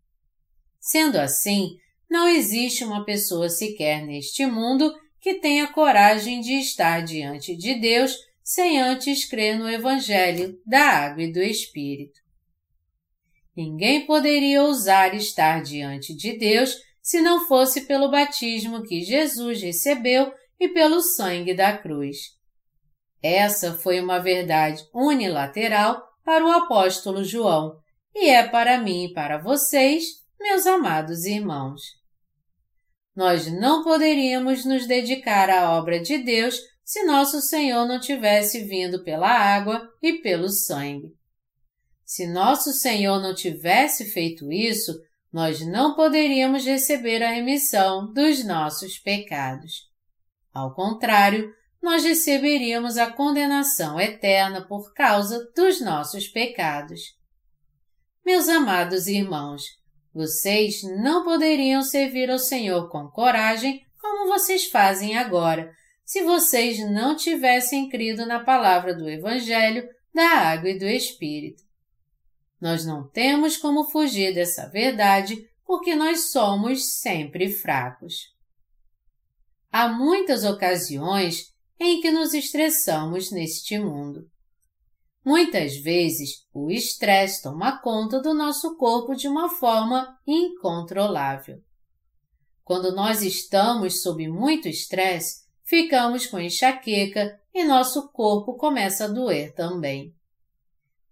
Sendo assim, não existe uma pessoa sequer neste mundo que tenha coragem de estar diante de Deus sem antes crer no Evangelho da Água e do Espírito. Ninguém poderia ousar estar diante de Deus se não fosse pelo batismo que Jesus recebeu e pelo sangue da cruz. Essa foi uma verdade unilateral para o apóstolo João e é para mim e para vocês, meus amados irmãos. Nós não poderíamos nos dedicar à obra de Deus se nosso Senhor não tivesse vindo pela água e pelo sangue. Se nosso Senhor não tivesse feito isso, nós não poderíamos receber a remissão dos nossos pecados. Ao contrário, nós receberíamos a condenação eterna por causa dos nossos pecados. Meus amados irmãos, vocês não poderiam servir ao Senhor com coragem como vocês fazem agora, se vocês não tivessem crido na palavra do Evangelho, da água e do Espírito. Nós não temos como fugir dessa verdade porque nós somos sempre fracos. Há muitas ocasiões em que nos estressamos neste mundo. Muitas vezes, o estresse toma conta do nosso corpo de uma forma incontrolável. Quando nós estamos sob muito estresse, ficamos com enxaqueca e nosso corpo começa a doer também.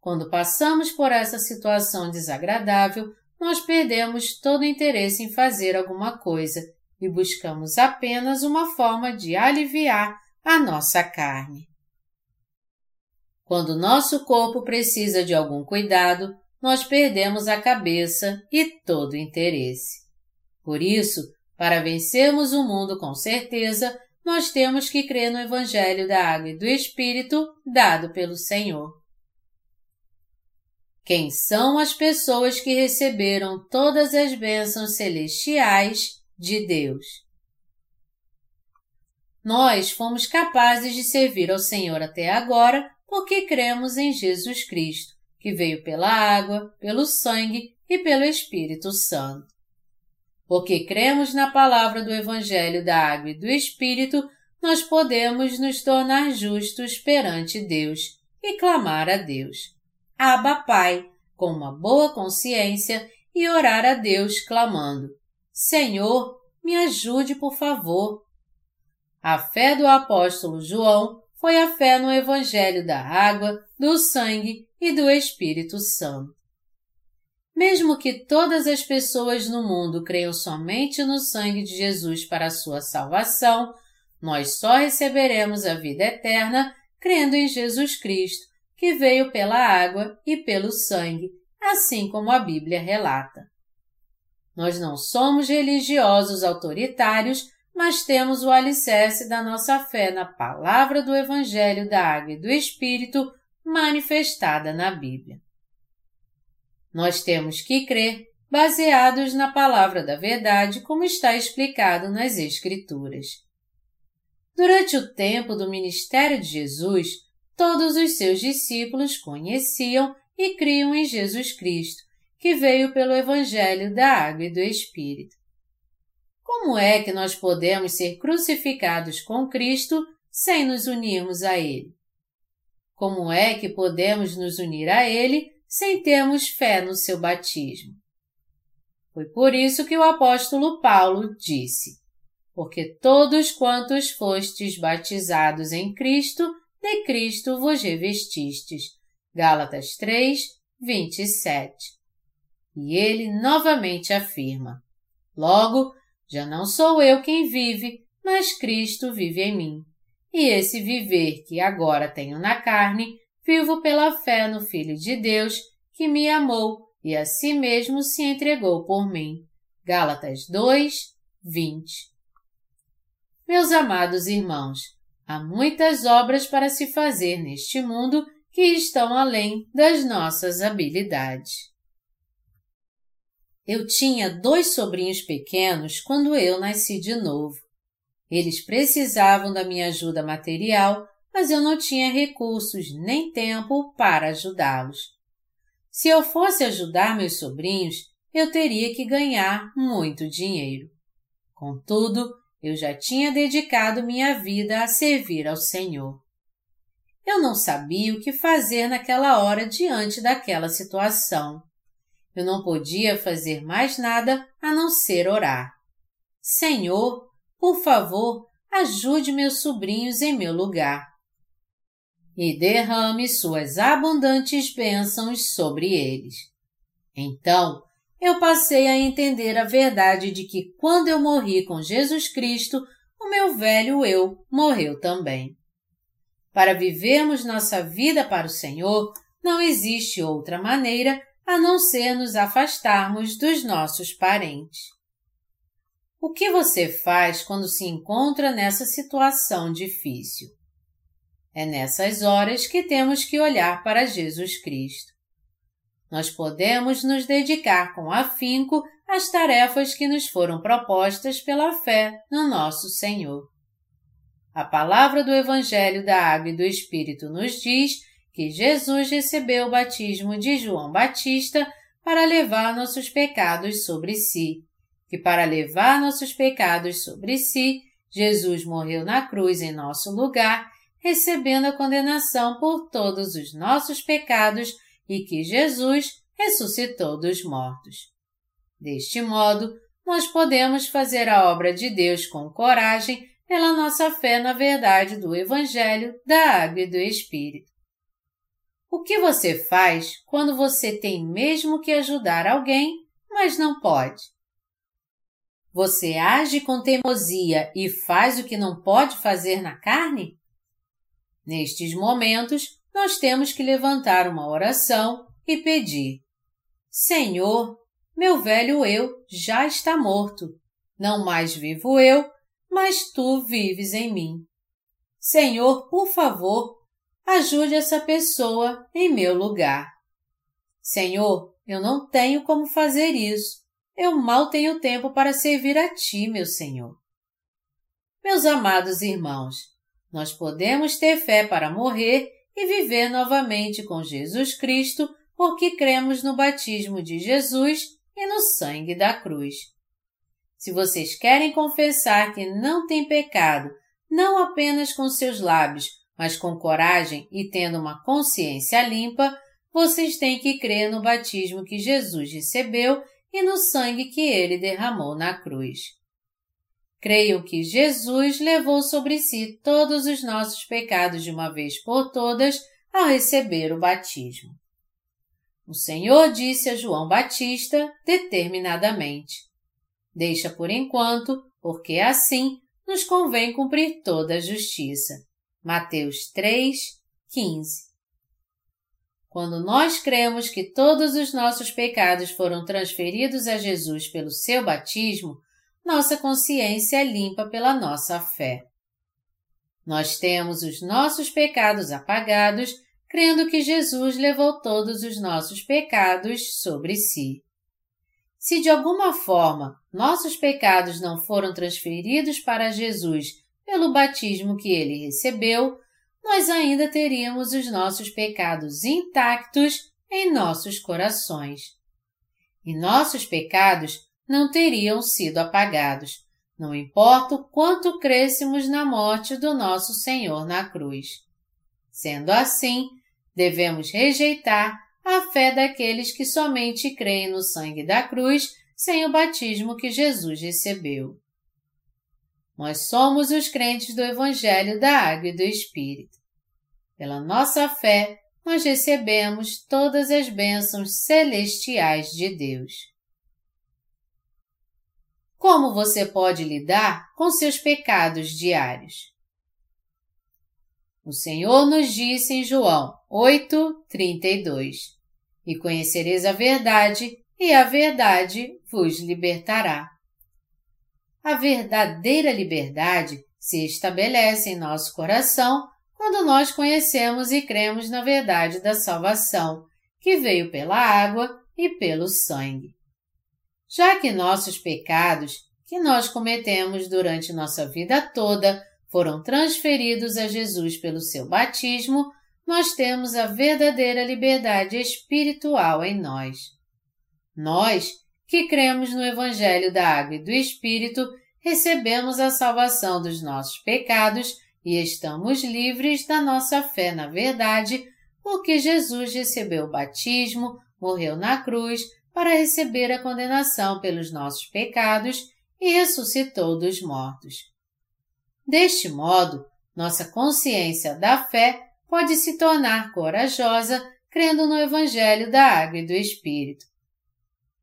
Quando passamos por essa situação desagradável, nós perdemos todo o interesse em fazer alguma coisa e buscamos apenas uma forma de aliviar a nossa carne. Quando nosso corpo precisa de algum cuidado, nós perdemos a cabeça e todo o interesse. Por isso, para vencermos o mundo com certeza, nós temos que crer no Evangelho da Água e do Espírito dado pelo Senhor. Quem são as pessoas que receberam todas as bênçãos celestiais de Deus? Nós fomos capazes de servir ao Senhor até agora porque cremos em Jesus Cristo, que veio pela água, pelo sangue e pelo Espírito Santo. Porque cremos na palavra do Evangelho da Água e do Espírito, nós podemos nos tornar justos perante Deus e clamar a Deus. Abba Pai, com uma boa consciência e orar a Deus clamando: Senhor, me ajude, por favor. A fé do apóstolo João foi a fé no Evangelho da água, do sangue e do Espírito Santo. Mesmo que todas as pessoas no mundo creiam somente no sangue de Jesus para a sua salvação, nós só receberemos a vida eterna crendo em Jesus Cristo, que veio pela água e pelo sangue, assim como a Bíblia relata. Nós não somos religiosos autoritários, mas temos o alicerce da nossa fé na palavra do Evangelho da Água e do Espírito manifestada na Bíblia. Nós temos que crer baseados na palavra da verdade, como está explicado nas Escrituras. Durante o tempo do ministério de Jesus, todos os seus discípulos conheciam e criam em Jesus Cristo, que veio pelo Evangelho da Água e do Espírito. Como é que nós podemos ser crucificados com Cristo sem nos unirmos a Ele? Como é que podemos nos unir a Ele sem termos fé no seu batismo? Foi por isso que o apóstolo Paulo disse: Porque todos quantos fostes batizados em Cristo, de Cristo vos revestistes. Gálatas 3, 27. E ele novamente afirma: Logo, já não sou eu quem vive, mas Cristo vive em mim. E esse viver que agora tenho na carne, vivo pela fé no Filho de Deus, que me amou e a si mesmo se entregou por mim. Gálatas 2, 20. Meus amados irmãos, há muitas obras para se fazer neste mundo que estão além das nossas habilidades. Eu tinha dois sobrinhos pequenos quando eu nasci de novo. Eles precisavam da minha ajuda material, mas eu não tinha recursos nem tempo para ajudá-los. Se eu fosse ajudar meus sobrinhos, eu teria que ganhar muito dinheiro. Contudo, eu já tinha dedicado minha vida a servir ao Senhor. Eu não sabia o que fazer naquela hora diante daquela situação. Eu não podia fazer mais nada a não ser orar. Senhor, por favor, ajude meus sobrinhos em meu lugar. E derrame suas abundantes bênçãos sobre eles. Então, eu passei a entender a verdade de que quando eu morri com Jesus Cristo, o meu velho eu morreu também. Para vivermos nossa vida para o Senhor, não existe outra maneira a não ser nos afastarmos dos nossos parentes. O que você faz quando se encontra nessa situação difícil? É nessas horas que temos que olhar para Jesus Cristo. Nós podemos nos dedicar com afinco às tarefas que nos foram propostas pela fé no nosso Senhor. A palavra do Evangelho da Água e do Espírito nos diz que Jesus recebeu o batismo de João Batista para levar nossos pecados sobre si, que para levar nossos pecados sobre si, Jesus morreu na cruz em nosso lugar, recebendo a condenação por todos os nossos pecados e que Jesus ressuscitou dos mortos. Deste modo, nós podemos fazer a obra de Deus com coragem pela nossa fé na verdade do Evangelho, da Água e do Espírito. O que você faz quando você tem mesmo que ajudar alguém, mas não pode? Você age com teimosia e faz o que não pode fazer na carne? Nestes momentos, nós temos que levantar uma oração e pedir: Senhor, meu velho eu já está morto. Não mais vivo eu, mas tu vives em mim. Senhor, por favor, ajude essa pessoa em meu lugar. Senhor, eu não tenho como fazer isso. Eu mal tenho tempo para servir a Ti, meu Senhor. Meus amados irmãos, nós podemos ter fé para morrer e viver novamente com Jesus Cristo porque cremos no batismo de Jesus e no sangue da cruz. Se vocês querem confessar que não têm pecado, não apenas com seus lábios, mas com coragem e tendo uma consciência limpa, vocês têm que crer no batismo que Jesus recebeu e no sangue que ele derramou na cruz. Creio que Jesus levou sobre si todos os nossos pecados de uma vez por todas ao receber o batismo. O Senhor disse a João Batista determinadamente: Deixa por enquanto, porque assim nos convém cumprir toda a justiça. Mateus 3, 15. Quando nós cremos que todos os nossos pecados foram transferidos a Jesus pelo seu batismo, nossa consciência é limpa pela nossa fé. Nós temos os nossos pecados apagados, crendo que Jesus levou todos os nossos pecados sobre si. Se de alguma forma nossos pecados não foram transferidos para Jesus pelo batismo que ele recebeu, nós ainda teríamos os nossos pecados intactos em nossos corações. E nossos pecados não teriam sido apagados, não importa o quanto crescemos na morte do nosso Senhor na cruz. Sendo assim, devemos rejeitar a fé daqueles que somente creem no sangue da cruz sem o batismo que Jesus recebeu. Nós somos os crentes do Evangelho da Água e do Espírito. Pela nossa fé, nós recebemos todas as bênçãos celestiais de Deus. Como você pode lidar com seus pecados diários? O Senhor nos disse em João 8:32: E conhecereis a verdade, e a verdade vos libertará. A verdadeira liberdade se estabelece em nosso coração quando nós conhecemos e cremos na verdade da salvação, que veio pela água e pelo sangue. Já que nossos pecados, que nós cometemos durante nossa vida toda, foram transferidos a Jesus pelo seu batismo, nós temos a verdadeira liberdade espiritual em nós. Nós, que cremos no Evangelho da Água e do Espírito, recebemos a salvação dos nossos pecados e estamos livres da nossa fé na verdade, porque Jesus recebeu o batismo, morreu na cruz para receber a condenação pelos nossos pecados e ressuscitou dos mortos. Deste modo, nossa consciência da fé pode se tornar corajosa crendo no Evangelho da Água e do Espírito.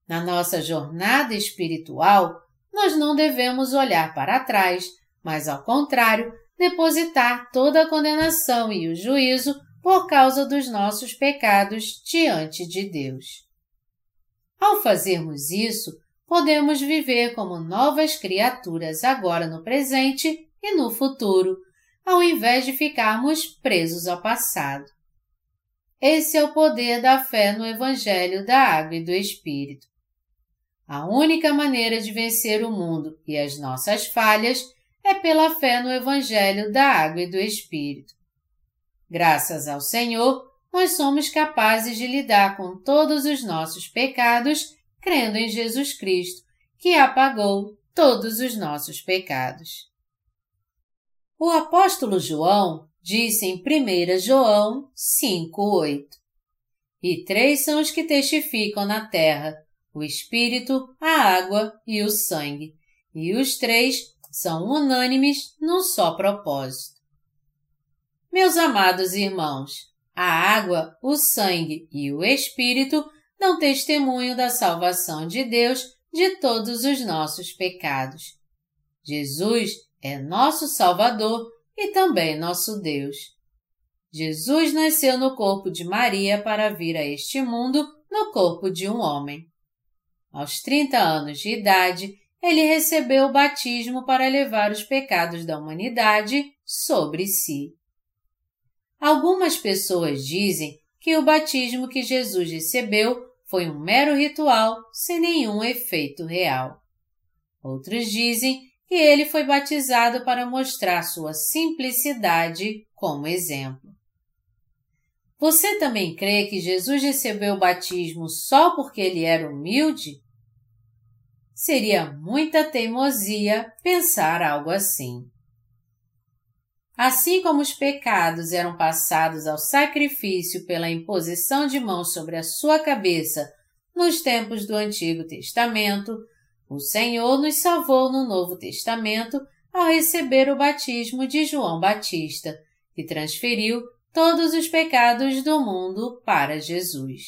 Na nossa jornada espiritual, nós não devemos olhar para trás, mas, ao contrário, depositar toda a condenação e o juízo por causa dos nossos pecados diante de Deus. Ao fazermos isso, podemos viver como novas criaturas agora no presente e no futuro, ao invés de ficarmos presos ao passado. Esse é o poder da fé no Evangelho da Água e do Espírito. A única maneira de vencer o mundo e as nossas falhas é pela fé no Evangelho da Água e do Espírito. Graças ao Senhor, nós somos capazes de lidar com todos os nossos pecados crendo em Jesus Cristo, que apagou todos os nossos pecados. O apóstolo João disse em 1 João 5,8: E três são os que testificam na terra, o Espírito, a água e o sangue, e os três são unânimes num só propósito. Meus amados irmãos, a água, o sangue e o Espírito dão testemunho da salvação de Deus de todos os nossos pecados. Jesus é nosso Salvador e também nosso Deus. Jesus nasceu no corpo de Maria para vir a este mundo no corpo de um homem. Aos 30 anos de idade, ele recebeu o batismo para levar os pecados da humanidade sobre si. Algumas pessoas dizem que o batismo que Jesus recebeu foi um mero ritual sem nenhum efeito real. Outros dizem que ele foi batizado para mostrar sua simplicidade como exemplo. Você também crê que Jesus recebeu o batismo só porque ele era humilde? seria muita teimosia pensar algo assim. Assim como os pecados eram passados ao sacrifício pela imposição de mãos sobre a sua cabeça nos tempos do Antigo Testamento, o Senhor nos salvou no Novo Testamento ao receber o batismo de João Batista, que transferiu todos os pecados do mundo para Jesus.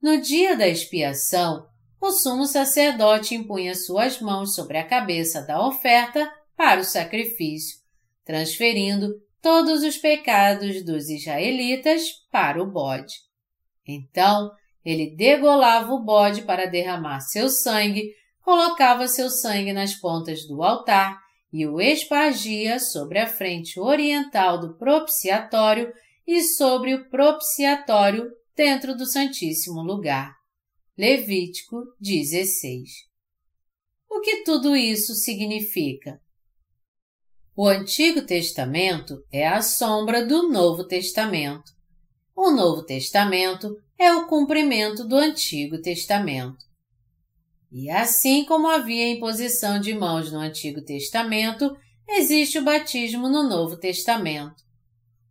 No dia da expiação, o sumo sacerdote impunha suas mãos sobre a cabeça da oferta para o sacrifício, transferindo todos os pecados dos israelitas para o bode. Então, ele degolava o bode para derramar seu sangue, colocava seu sangue nas pontas do altar e o espargia sobre a frente oriental do propiciatório e sobre o propiciatório dentro do Santíssimo Lugar. Levítico 16. O que tudo isso significa? O Antigo Testamento é a sombra do Novo Testamento. O Novo Testamento é o cumprimento do Antigo Testamento. E assim como havia imposição de mãos no Antigo Testamento, existe o batismo no Novo Testamento.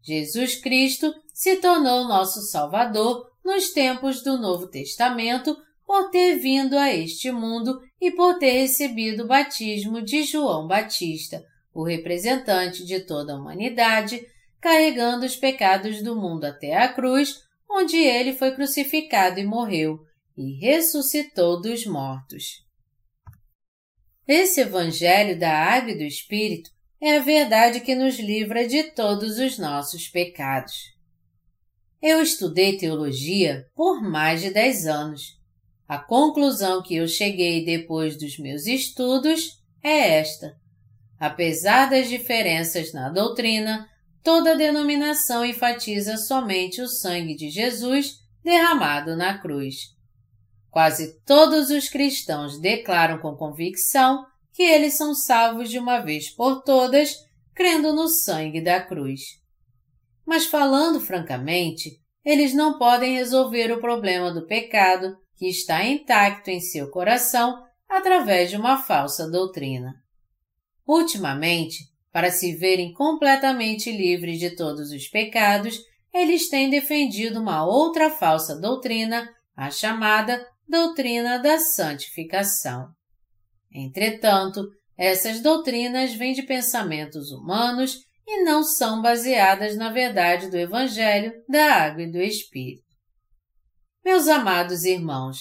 Jesus Cristo se tornou nosso Salvador nos tempos do Novo Testamento por ter vindo a este mundo e por ter recebido o batismo de João Batista, o representante de toda a humanidade, carregando os pecados do mundo até a cruz, onde ele foi crucificado e morreu, e ressuscitou dos mortos. Esse Evangelho da Água e do Espírito é a verdade que nos livra de todos os nossos pecados. Eu estudei teologia por mais de dez anos. A conclusão que eu cheguei depois dos meus estudos é esta. Apesar das diferenças na doutrina, toda denominação enfatiza somente o sangue de Jesus derramado na cruz. Quase todos os cristãos declaram com convicção que eles são salvos de uma vez por todas, crendo no sangue da cruz. Mas falando francamente, eles não podem resolver o problema do pecado que está intacto em seu coração através de uma falsa doutrina. Ultimamente, para se verem completamente livres de todos os pecados, eles têm defendido uma outra falsa doutrina, a chamada doutrina da santificação. Entretanto, essas doutrinas vêm de pensamentos humanos e não são baseadas na verdade do Evangelho, da água e do Espírito. Meus amados irmãos,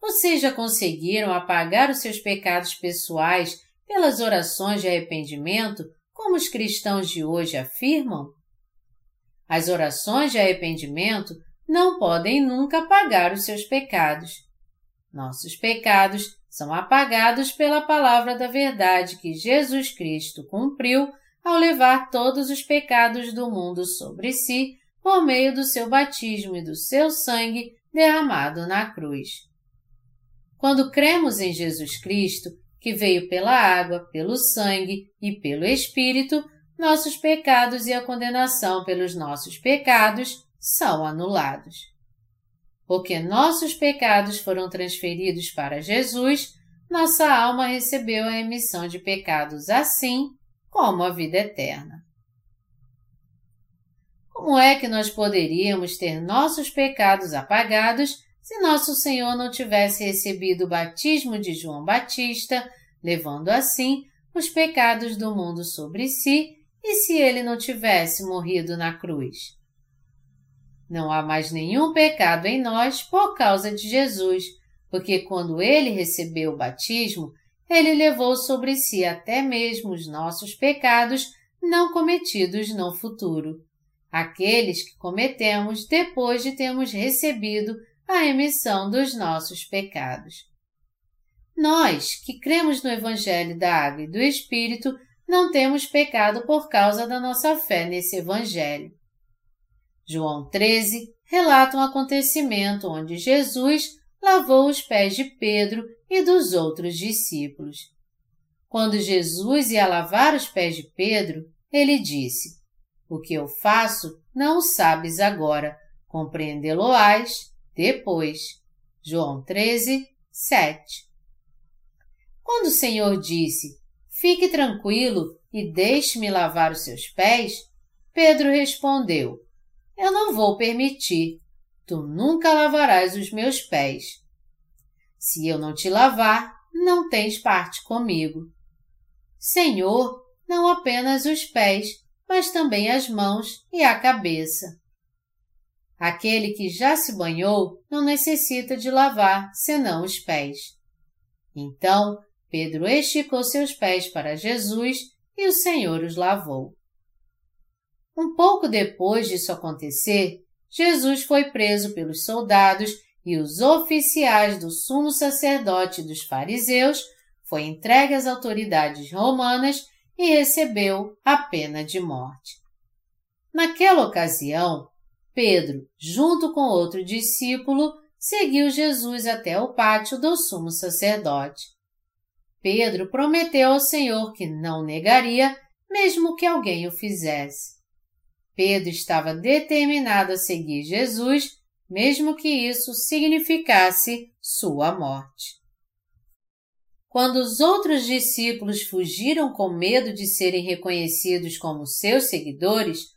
vocês já conseguiram apagar os seus pecados pessoais pelas orações de arrependimento, como os cristãos de hoje afirmam? As orações de arrependimento não podem nunca apagar os seus pecados. Nossos pecados são apagados pela palavra da verdade que Jesus Cristo cumpriu ao levar todos os pecados do mundo sobre si por meio do seu batismo e do seu sangue derramado na cruz. Quando cremos em Jesus Cristo, que veio pela água, pelo sangue e pelo Espírito, nossos pecados e a condenação pelos nossos pecados são anulados. Porque nossos pecados foram transferidos para Jesus, nossa alma recebeu a remissão de pecados assim como a vida eterna. Como é que nós poderíamos ter nossos pecados apagados se nosso Senhor não tivesse recebido o batismo de João Batista, levando assim os pecados do mundo sobre si, e se ele não tivesse morrido na cruz? Não há mais nenhum pecado em nós por causa de Jesus, porque quando ele recebeu o batismo, ele levou sobre si até mesmo os nossos pecados não cometidos no futuro, aqueles que cometemos depois de termos recebido a remissão dos nossos pecados. Nós, que cremos no Evangelho da Água e do Espírito, não temos pecado por causa da nossa fé nesse Evangelho. João 13 relata um acontecimento onde Jesus lavou os pés de Pedro e dos outros discípulos. Quando Jesus ia lavar os pés de Pedro, ele disse: O que eu faço não sabes agora, compreendê-lo-ás depois. João 13, 7. Quando o Senhor disse: Fique tranquilo e deixe-me lavar os seus pés, Pedro respondeu: Eu não vou permitir. Tu nunca lavarás os meus pés. Se eu não te lavar, não tens parte comigo. Senhor, não apenas os pés, mas também as mãos e a cabeça. Aquele que já se banhou não necessita de lavar senão os pés. Então, Pedro esticou seus pés para Jesus e o Senhor os lavou. Um pouco depois disso acontecer, Jesus foi preso pelos soldados e os oficiais do sumo sacerdote dos fariseus, foi entregue às autoridades romanas e recebeu a pena de morte. Naquela ocasião, Pedro, junto com outro discípulo, seguiu Jesus até o pátio do sumo sacerdote. Pedro prometeu ao Senhor que não negaria, mesmo que alguém o fizesse. Pedro estava determinado a seguir Jesus, mesmo que isso significasse sua morte. Quando os outros discípulos fugiram com medo de serem reconhecidos como seus seguidores,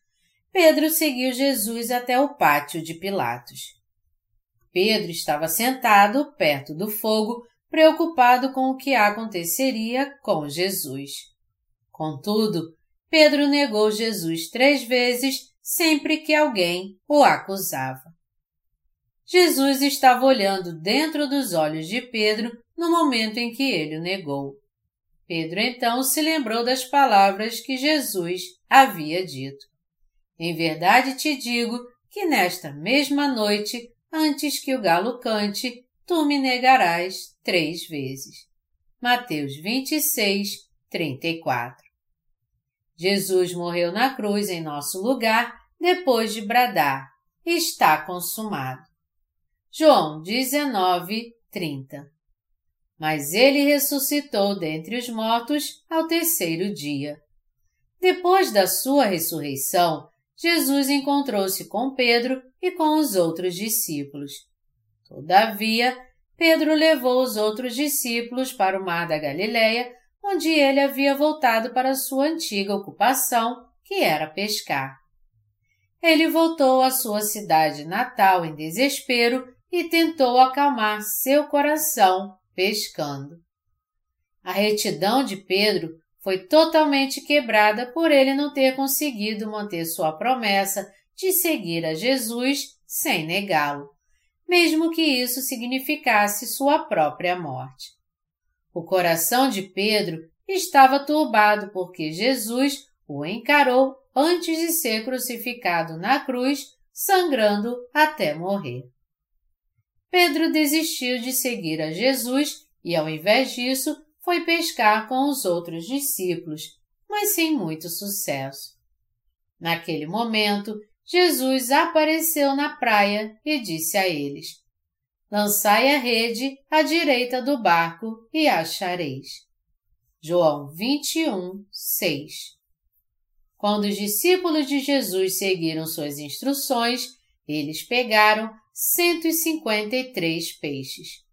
Pedro seguiu Jesus até o pátio de Pilatos. Pedro estava sentado perto do fogo, preocupado com o que aconteceria com Jesus. Contudo, Pedro negou Jesus três vezes sempre que alguém o acusava. Jesus estava olhando dentro dos olhos de Pedro no momento em que ele o negou. Pedro então se lembrou das palavras que Jesus havia dito. Em verdade te digo que nesta mesma noite, antes que o galo cante, tu me negarás três vezes. Mateus 26, 34. Jesus morreu na cruz em nosso lugar depois de bradar: Está consumado. João 19, 30. Mas ele ressuscitou dentre os mortos ao terceiro dia. Depois da sua ressurreição, Jesus encontrou-se com Pedro e com os outros discípulos. Todavia, Pedro levou os outros discípulos para o mar da Galileia, onde ele havia voltado para sua antiga ocupação, que era pescar. Ele voltou à sua cidade natal em desespero e tentou acalmar seu coração pescando. A retidão de Pedro foi totalmente quebrada por ele não ter conseguido manter sua promessa de seguir a Jesus sem negá-lo mesmo que isso significasse sua própria morte. O coração de Pedro estava turbado porque Jesus o encarou antes de ser crucificado na cruz, sangrando até morrer. Pedro desistiu de seguir a Jesus e, ao invés disso, foi pescar com os outros discípulos, mas sem muito sucesso. Naquele momento, Jesus apareceu na praia e disse a eles: Lançai a rede à direita do barco e achareis. João 21, 6 Quando os discípulos de Jesus seguiram suas instruções, eles pegaram 153 peixes.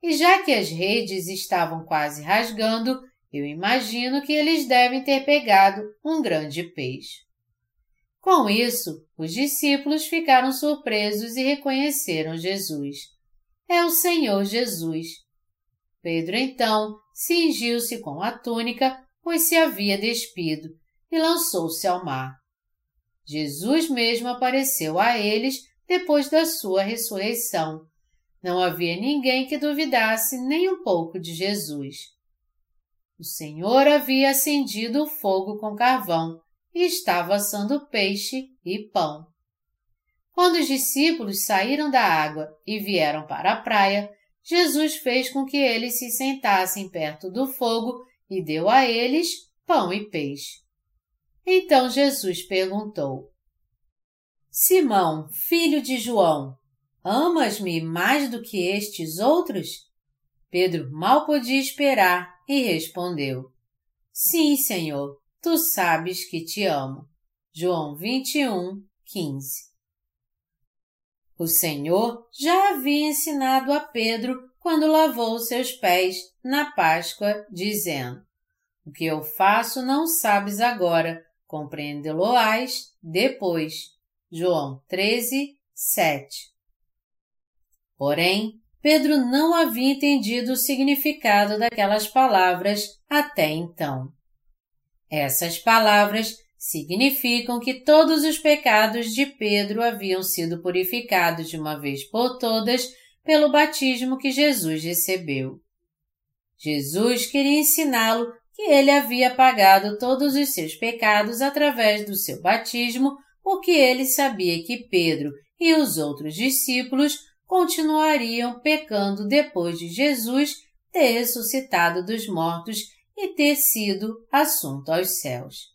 E já que as redes estavam quase rasgando, eu imagino que eles devem ter pegado um grande peixe. Com isso, os discípulos ficaram surpresos e reconheceram Jesus. É o Senhor Jesus. Pedro então cingiu-se com a túnica, pois se havia despido, e lançou-se ao mar. Jesus mesmo apareceu a eles depois da sua ressurreição. Não havia ninguém que duvidasse nem um pouco de Jesus. O Senhor havia acendido o fogo com carvão e estava assando peixe e pão. Quando os discípulos saíram da água e vieram para a praia, Jesus fez com que eles se sentassem perto do fogo e deu a eles pão e peixe. Então Jesus perguntou: Simão, filho de João, amas-me mais do que estes outros? Pedro mal podia esperar e respondeu: Sim, Senhor, Tu sabes que te amo. João 21, 15. O Senhor já havia ensinado a Pedro quando lavou seus pés na Páscoa, dizendo: O que eu faço não sabes agora, compreendê-lo-ás depois. João 13, 7. Porém, Pedro não havia entendido o significado daquelas palavras até então. Essas palavras significam que todos os pecados de Pedro haviam sido purificados de uma vez por todas pelo batismo que Jesus recebeu. Jesus queria ensiná-lo que ele havia pagado todos os seus pecados através do seu batismo, porque ele sabia que Pedro e os outros discípulos continuariam pecando depois de Jesus ter ressuscitado dos mortos e ter sido assunto aos céus.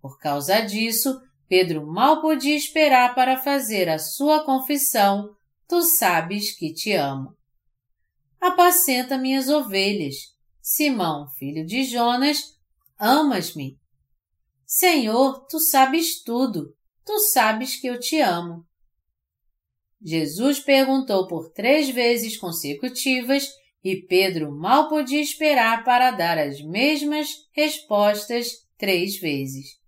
Por causa disso, Pedro mal podia esperar para fazer a sua confissão: Tu sabes que te amo. Apacenta minhas ovelhas. Simão, filho de Jonas, amas-me. Senhor, tu sabes tudo. Tu sabes que eu te amo. Jesus perguntou por três vezes consecutivas e Pedro mal podia esperar para dar as mesmas respostas três vezes.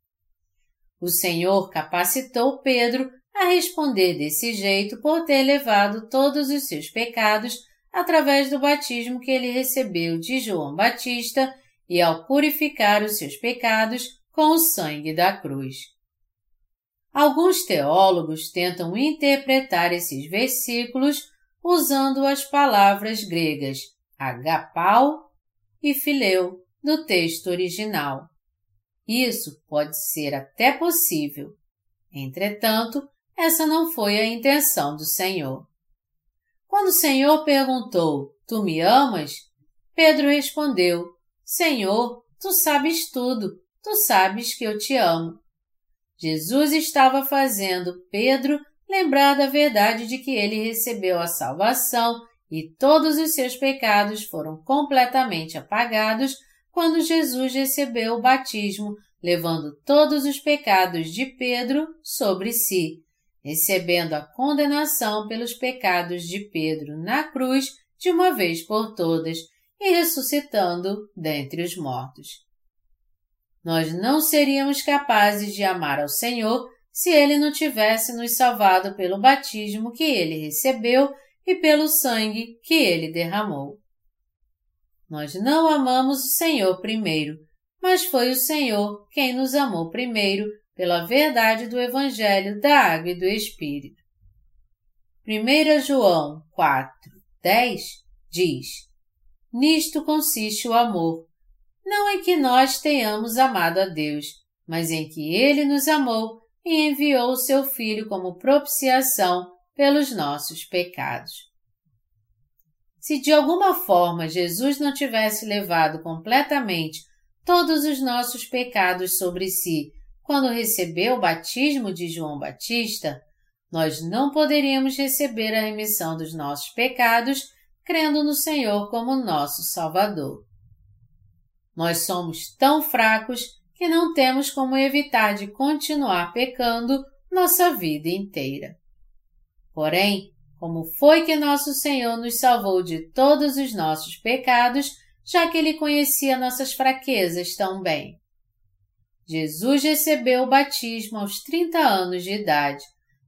O Senhor capacitou Pedro a responder desse jeito por ter levado todos os seus pecados através do batismo que ele recebeu de João Batista e ao purificar os seus pecados com o sangue da cruz. Alguns teólogos tentam interpretar esses versículos usando as palavras gregas agapau e fileu do texto original. Isso pode ser até possível. Entretanto, essa não foi a intenção do Senhor. Quando o Senhor perguntou: Tu me amas? Pedro respondeu: Senhor, tu sabes tudo, tu sabes que eu te amo. Jesus estava fazendo Pedro lembrar da verdade de que ele recebeu a salvação e todos os seus pecados foram completamente apagados quando Jesus recebeu o batismo, levando todos os pecados de Pedro sobre si, recebendo a condenação pelos pecados de Pedro na cruz de uma vez por todas e ressuscitando dentre os mortos. Nós não seríamos capazes de amar ao Senhor se Ele não tivesse nos salvado pelo batismo que Ele recebeu e pelo sangue que Ele derramou. Nós não amamos o Senhor primeiro, mas foi o Senhor quem nos amou primeiro pela verdade do Evangelho da Água e do Espírito. 1 João 4, 10 diz: Nisto consiste o amor, não em que nós tenhamos amado a Deus, mas em que Ele nos amou e enviou o seu Filho como propiciação pelos nossos pecados. Se de alguma forma Jesus não tivesse levado completamente todos os nossos pecados sobre si quando recebeu o batismo de João Batista, nós não poderíamos receber a remissão dos nossos pecados crendo no Senhor como nosso Salvador. Nós somos tão fracos que não temos como evitar de continuar pecando nossa vida inteira. Porém, como foi que nosso Senhor nos salvou de todos os nossos pecados, já que ele conhecia nossas fraquezas tão bem? Jesus recebeu o batismo aos 30 anos de idade,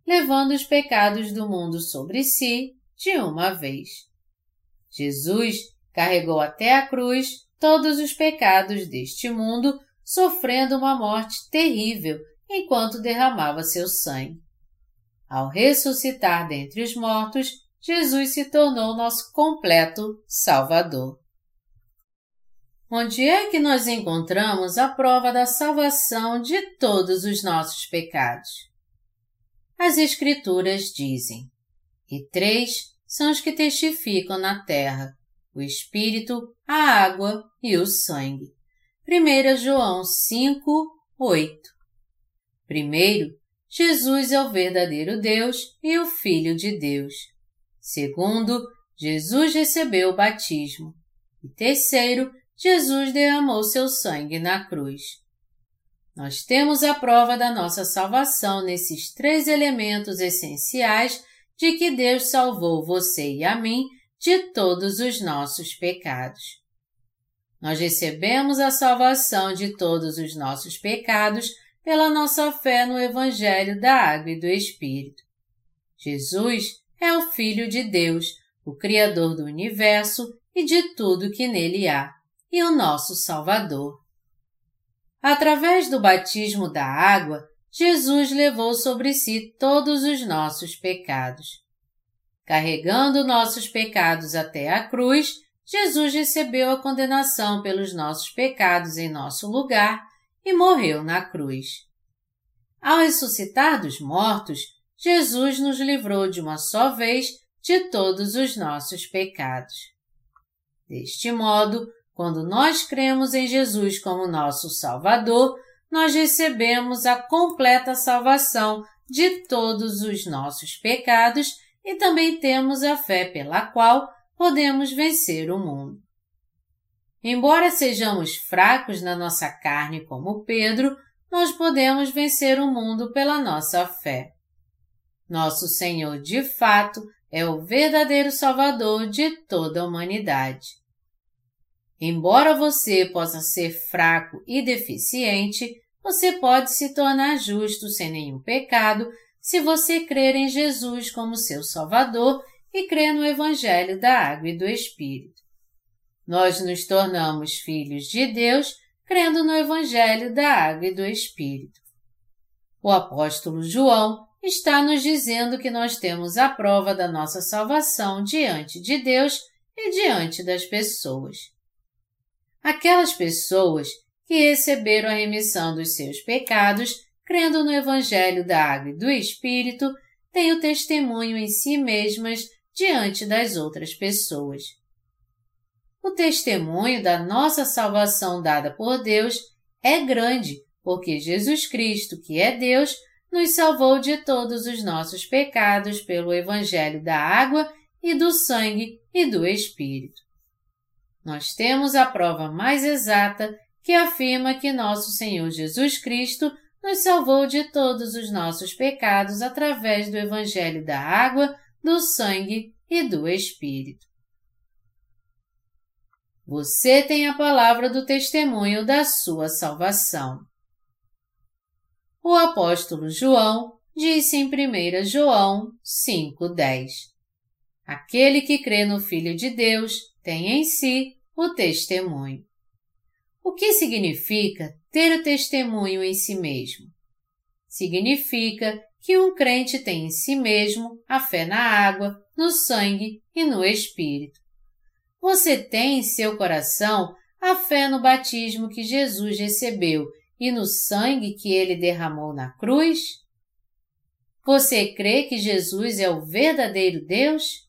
levando os pecados do mundo sobre si de uma vez. Jesus carregou até a cruz todos os pecados deste mundo, sofrendo uma morte terrível enquanto derramava seu sangue. Ao ressuscitar dentre os mortos, Jesus se tornou nosso completo Salvador. Onde é que nós encontramos a prova da salvação de todos os nossos pecados? As Escrituras dizem: E três são os que testificam na terra: o Espírito, a água e o sangue. 1 João 5, 8 Primeiro, Jesus é o verdadeiro Deus e o Filho de Deus. Segundo, Jesus recebeu o batismo. E terceiro, Jesus derramou seu sangue na cruz. Nós temos a prova da nossa salvação nesses três elementos essenciais de que Deus salvou você e a mim de todos os nossos pecados. Nós recebemos a salvação de todos os nossos pecados pela nossa fé no Evangelho da Água e do Espírito. Jesus é o Filho de Deus, o Criador do universo e de tudo que nele há, e o nosso Salvador. Através do batismo da água, Jesus levou sobre si todos os nossos pecados. Carregando nossos pecados até a cruz, Jesus recebeu a condenação pelos nossos pecados em nosso lugar e morreu na cruz. Ao ressuscitar dos mortos, Jesus nos livrou de uma só vez de todos os nossos pecados. Deste modo, quando nós cremos em Jesus como nosso Salvador, nós recebemos a completa salvação de todos os nossos pecados e também temos a fé pela qual podemos vencer o mundo. Embora sejamos fracos na nossa carne como Pedro, nós podemos vencer o mundo pela nossa fé. Nosso Senhor, de fato, é o verdadeiro Salvador de toda a humanidade. Embora você possa ser fraco e deficiente, você pode se tornar justo sem nenhum pecado se você crer em Jesus como seu Salvador e crê no Evangelho da Água e do Espírito. Nós nos tornamos filhos de Deus crendo no Evangelho da Água e do Espírito. O apóstolo João está nos dizendo que nós temos a prova da nossa salvação diante de Deus e diante das pessoas. Aquelas pessoas que receberam a remissão dos seus pecados crendo no Evangelho da Água e do Espírito têm o testemunho em si mesmas diante das outras pessoas. O testemunho da nossa salvação dada por Deus é grande, porque Jesus Cristo, que é Deus, nos salvou de todos os nossos pecados pelo Evangelho da água e do sangue e do Espírito. Nós temos a prova mais exata que afirma que nosso Senhor Jesus Cristo nos salvou de todos os nossos pecados através do Evangelho da água, do sangue e do Espírito. Você tem a palavra do testemunho da sua salvação. O apóstolo João disse em 1 João 5,10: Aquele que crê no Filho de Deus tem em si o testemunho. O que significa ter o testemunho em si mesmo? Significa que um crente tem em si mesmo a fé na água, no sangue e no Espírito. Você tem em seu coração a fé no batismo que Jesus recebeu e no sangue que ele derramou na cruz? Você crê que Jesus é o verdadeiro Deus?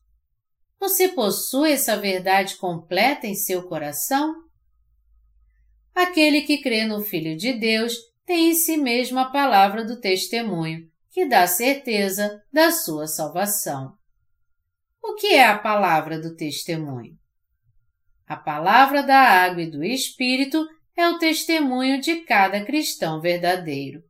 Você possui essa verdade completa em seu coração? Aquele que crê no Filho de Deus tem em si mesmo a palavra do testemunho, que dá certeza da sua salvação. O que é a palavra do testemunho? A palavra da água e do Espírito é o testemunho de cada cristão verdadeiro.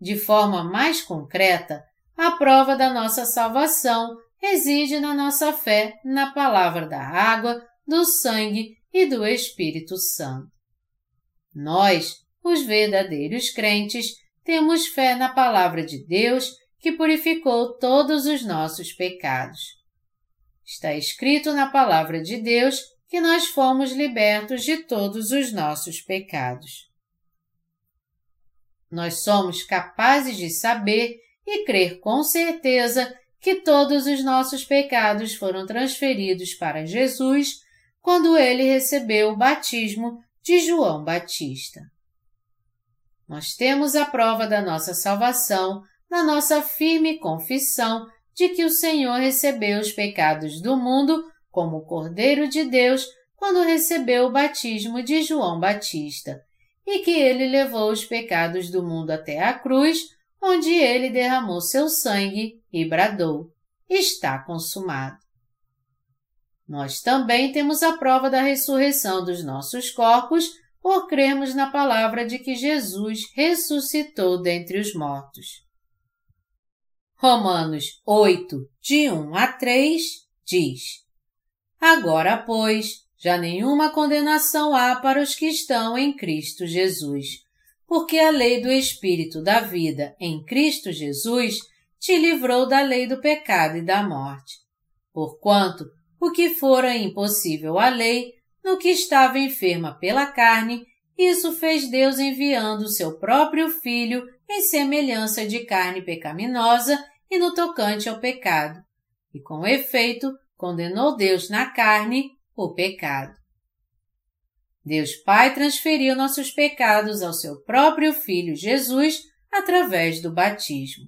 De forma mais concreta, a prova da nossa salvação reside na nossa fé na palavra da água, do sangue e do Espírito Santo. Nós, os verdadeiros crentes, temos fé na palavra de Deus que purificou todos os nossos pecados. Está escrito na palavra de Deus que nós fomos libertos de todos os nossos pecados. Nós somos capazes de saber e crer com certeza que todos os nossos pecados foram transferidos para Jesus quando ele recebeu o batismo de João Batista. Nós temos a prova da nossa salvação na nossa firme confissão de que o Senhor recebeu os pecados do mundo como Cordeiro de Deus quando recebeu o batismo de João Batista, e que ele levou os pecados do mundo até a cruz, onde ele derramou seu sangue e bradou: Está consumado. Nós também temos a prova da ressurreição dos nossos corpos por crermos na palavra de que Jesus ressuscitou dentre os mortos. Romanos 8, de 1 a 3, diz: Agora, pois, já nenhuma condenação há para os que estão em Cristo Jesus, porque a lei do Espírito da vida em Cristo Jesus te livrou da lei do pecado e da morte. Porquanto, o que fora impossível à lei, no que estava enferma pela carne, isso fez Deus enviando o seu próprio Filho em semelhança de carne pecaminosa e no tocante ao pecado. E com efeito, condenou Deus na carne o pecado. Deus Pai transferiu nossos pecados ao seu próprio Filho Jesus através do batismo.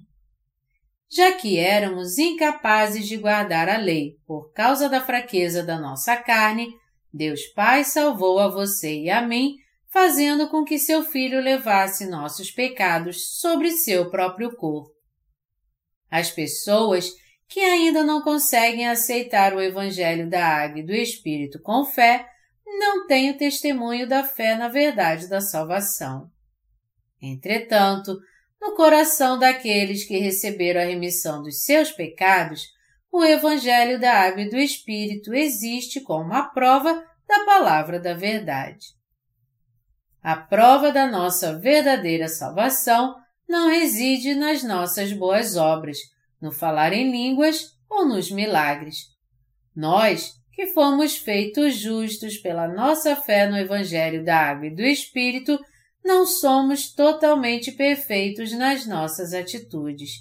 Já que éramos incapazes de guardar a lei por causa da fraqueza da nossa carne, Deus Pai salvou a você e a mim fazendo com que seu filho levasse nossos pecados sobre seu próprio corpo. As pessoas que ainda não conseguem aceitar o Evangelho da Água e do Espírito com fé não têm o testemunho da fé na verdade da salvação. Entretanto, no coração daqueles que receberam a remissão dos seus pecados, o Evangelho da Água e do Espírito existe como a prova da palavra da verdade. A prova da nossa verdadeira salvação não reside nas nossas boas obras, no falar em línguas ou nos milagres. Nós, que fomos feitos justos pela nossa fé no Evangelho da Água e do Espírito, não somos totalmente perfeitos nas nossas atitudes.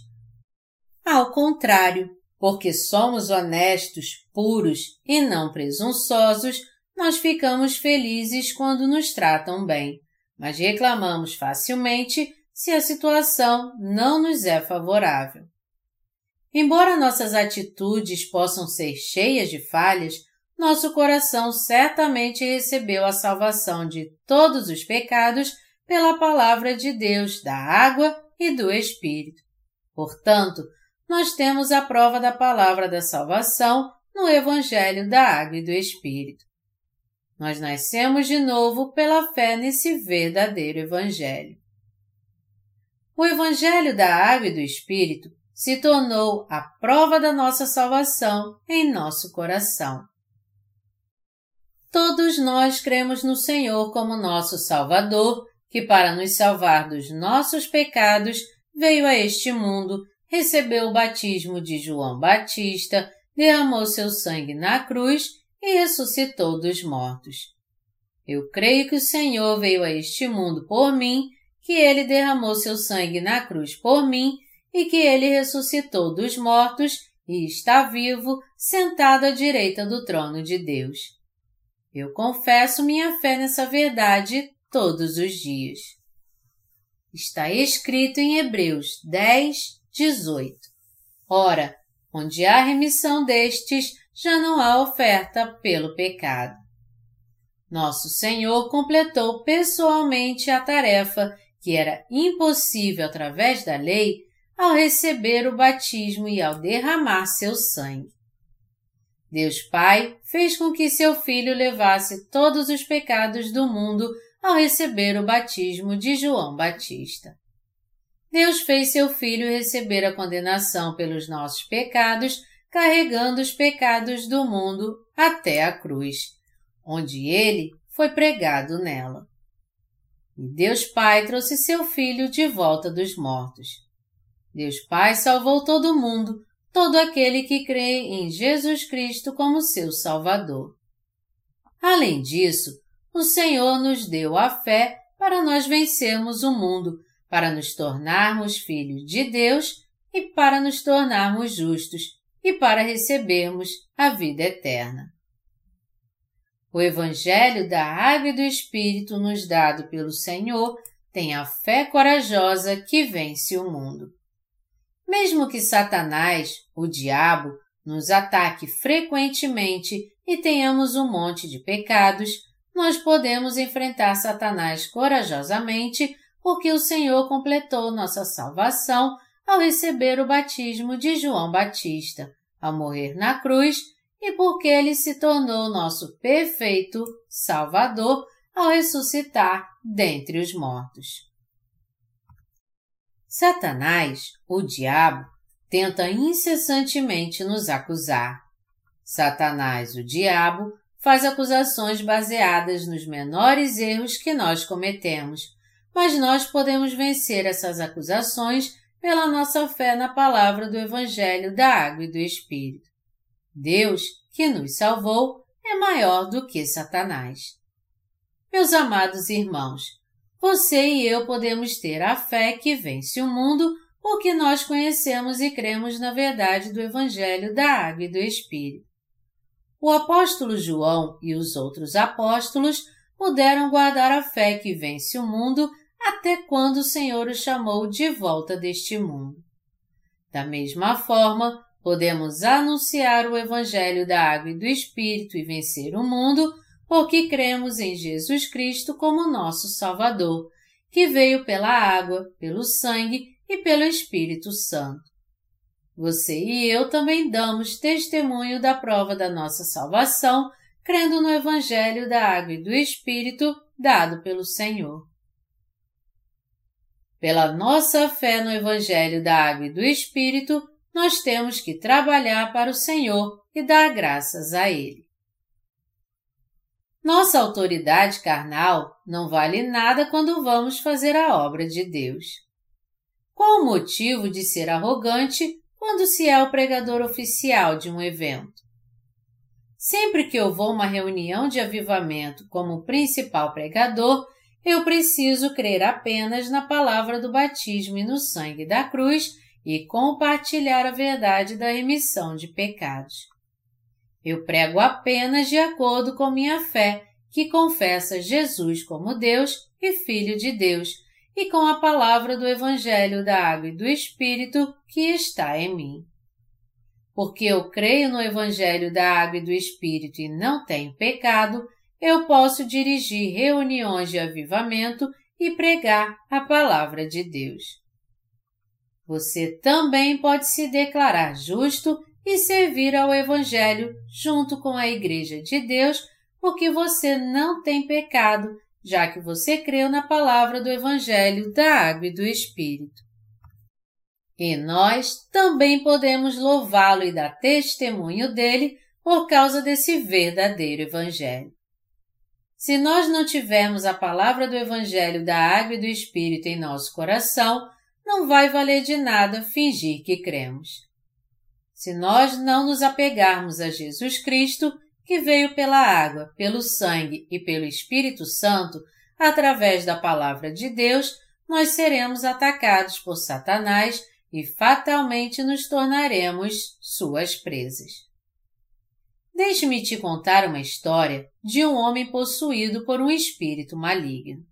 Ao contrário, porque somos honestos, puros e não presunçosos, nós ficamos felizes quando nos tratam bem, mas reclamamos facilmente se a situação não nos é favorável. Embora nossas atitudes possam ser cheias de falhas, nosso coração certamente recebeu a salvação de todos os pecados pela palavra de Deus, da água e do Espírito. Portanto, nós temos a prova da palavra da salvação no Evangelho da Água e do Espírito. Nós nascemos de novo pela fé nesse verdadeiro Evangelho. O Evangelho da Água e do Espírito se tornou a prova da nossa salvação em nosso coração. Todos nós cremos no Senhor como nosso Salvador, que para nos salvar dos nossos pecados veio a este mundo, recebeu o batismo de João Batista, derramou seu sangue na cruz e ressuscitou dos mortos. Eu creio que o Senhor veio a este mundo por mim, que ele derramou seu sangue na cruz por mim e que ele ressuscitou dos mortos e está vivo, sentado à direita do trono de Deus. Eu confesso minha fé nessa verdade todos os dias. Está escrito em Hebreus 10, 18. Ora, onde há remissão destes, já não há oferta pelo pecado. Nosso Senhor completou pessoalmente a tarefa que era impossível através da lei ao receber o batismo e ao derramar seu sangue. Deus Pai fez com que seu Filho levasse todos os pecados do mundo ao receber o batismo de João Batista. Deus fez seu Filho receber a condenação pelos nossos pecados carregando os pecados do mundo até a cruz, onde ele foi pregado nela. E Deus Pai trouxe seu Filho de volta dos mortos. Deus Pai salvou todo mundo, todo aquele que crê em Jesus Cristo como seu Salvador. Além disso, o Senhor nos deu a fé para nós vencermos o mundo, para nos tornarmos filhos de Deus e para nos tornarmos justos e para recebermos a vida eterna. O Evangelho da Água e do Espírito nos dado pelo Senhor tem a fé corajosa que vence o mundo. Mesmo que Satanás, o diabo, nos ataque frequentemente e tenhamos um monte de pecados, nós podemos enfrentar Satanás corajosamente porque o Senhor completou nossa salvação ao receber o batismo de João Batista, ao morrer na cruz e porque ele se tornou nosso perfeito Salvador ao ressuscitar dentre os mortos. Satanás, o diabo, tenta incessantemente nos acusar. Satanás, o diabo, faz acusações baseadas nos menores erros que nós cometemos, mas nós podemos vencer essas acusações pela nossa fé na palavra do Evangelho da Água e do Espírito. Deus, que nos salvou, é maior do que Satanás. Meus amados irmãos, você e eu podemos ter a fé que vence o mundo porque nós conhecemos e cremos na verdade do Evangelho da Água e do Espírito. O apóstolo João e os outros apóstolos puderam guardar a fé que vence o mundo até quando o Senhor o chamou de volta deste mundo. Da mesma forma, podemos anunciar o Evangelho da Água e do Espírito e vencer o mundo porque cremos em Jesus Cristo como nosso Salvador, que veio pela água, pelo sangue e pelo Espírito Santo. Você e eu também damos testemunho da prova da nossa salvação, crendo no Evangelho da Água e do Espírito dado pelo Senhor. Pela nossa fé no Evangelho da Água e do Espírito, nós temos que trabalhar para o Senhor e dar graças a Ele. Nossa autoridade carnal não vale nada quando vamos fazer a obra de Deus. Qual o motivo de ser arrogante quando se é o pregador oficial de um evento? Sempre que eu vou a uma reunião de avivamento como principal pregador, eu preciso crer apenas na palavra do batismo e no sangue da cruz e compartilhar a verdade da remissão de pecados. Eu prego apenas de acordo com minha fé, que confessa Jesus como Deus e Filho de Deus, e com a palavra do Evangelho da Água e do Espírito que está em mim. Porque eu creio no Evangelho da Água e do Espírito e não tenho pecado, eu posso dirigir reuniões de avivamento e pregar a palavra de Deus. Você também pode se declarar justo e servir ao Evangelho junto com a Igreja de Deus, porque você não tem pecado, já que você creu na palavra do Evangelho da Água e do Espírito. E nós também podemos louvá-lo e dar testemunho dele por causa desse verdadeiro Evangelho. Se nós não tivermos a palavra do Evangelho da Água e do Espírito em nosso coração, não vai valer de nada fingir que cremos. Se nós não nos apegarmos a Jesus Cristo, que veio pela água, pelo sangue e pelo Espírito Santo, através da palavra de Deus, nós seremos atacados por Satanás e fatalmente nos tornaremos suas presas. Deixe-me te contar uma história de um homem possuído por um espírito maligno.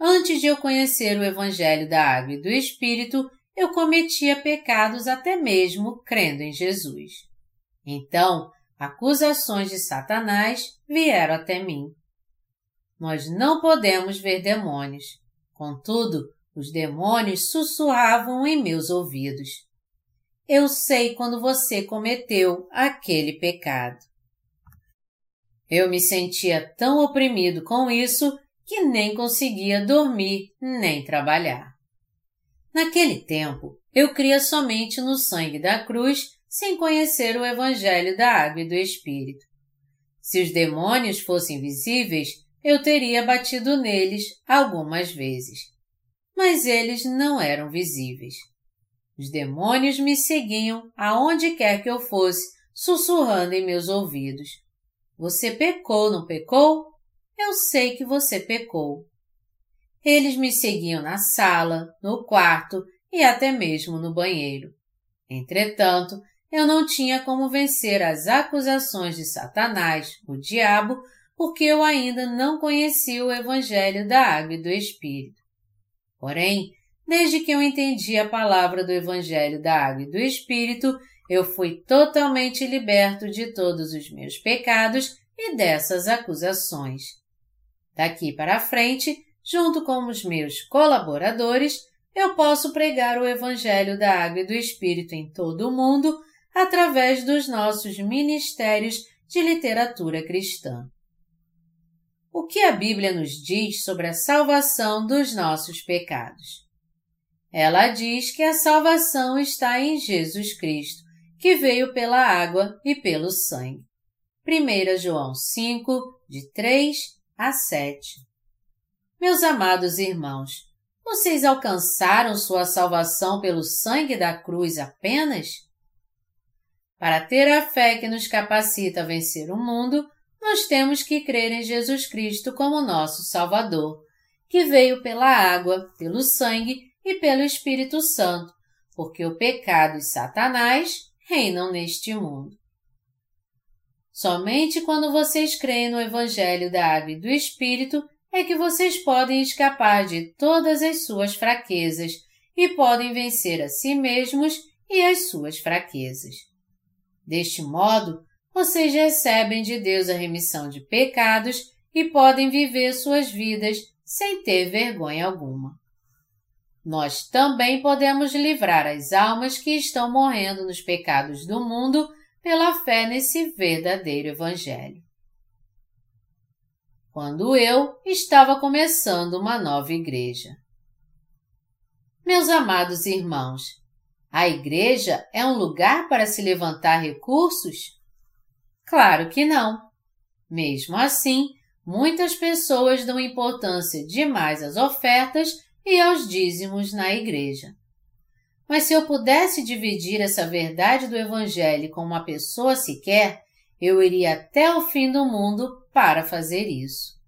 Antes de eu conhecer o Evangelho da Água e do Espírito, eu cometia pecados até mesmo crendo em Jesus. Então, acusações de Satanás vieram até mim. Nós não podemos ver demônios. Contudo, os demônios sussurravam em meus ouvidos eu sei quando você cometeu aquele pecado. Eu me sentia tão oprimido com isso que nem conseguia dormir nem trabalhar. Naquele tempo, eu cria somente no sangue da cruz sem conhecer o Evangelho da Água e do Espírito. Se os demônios fossem visíveis, eu teria batido neles algumas vezes. Mas eles não eram visíveis. Os demônios me seguiam aonde quer que eu fosse, sussurrando em meus ouvidos. Você pecou, não pecou? Eu sei que você pecou. Eles me seguiam na sala, no quarto e até mesmo no banheiro. Entretanto, eu não tinha como vencer as acusações de Satanás, o diabo, porque eu ainda não conhecia o Evangelho da Água e do Espírito. Porém, Desde que eu entendi a palavra do Evangelho da Água e do Espírito, eu fui totalmente liberto de todos os meus pecados e dessas acusações. Daqui para frente, junto com os meus colaboradores, eu posso pregar o Evangelho da Água e do Espírito em todo o mundo através dos nossos ministérios de literatura cristã. O que a Bíblia nos diz sobre a salvação dos nossos pecados? Ela diz que a salvação está em Jesus Cristo, que veio pela água e pelo sangue. 1 João 5, de 3 a 7. Meus amados irmãos, vocês alcançaram sua salvação pelo sangue da cruz apenas? Para ter a fé que nos capacita a vencer o mundo, nós temos que crer em Jesus Cristo como nosso Salvador, que veio pela água, pelo sangue e pelo Espírito Santo, porque o pecado e Satanás reinam neste mundo. Somente quando vocês creem no Evangelho da Água e do Espírito é que vocês podem escapar de todas as suas fraquezas e podem vencer a si mesmos e as suas fraquezas. Deste modo, vocês recebem de Deus a remissão de pecados e podem viver suas vidas sem ter vergonha alguma. Nós também podemos livrar as almas que estão morrendo nos pecados do mundo pela fé nesse verdadeiro Evangelho. Quando eu estava começando uma nova igreja. Meus amados irmãos, a igreja é um lugar para se levantar recursos? Claro que não. Mesmo assim, muitas pessoas dão importância demais às ofertas e aos dízimos na igreja. Mas se eu pudesse dividir essa verdade do Evangelho com uma pessoa sequer, eu iria até o fim do mundo para fazer isso.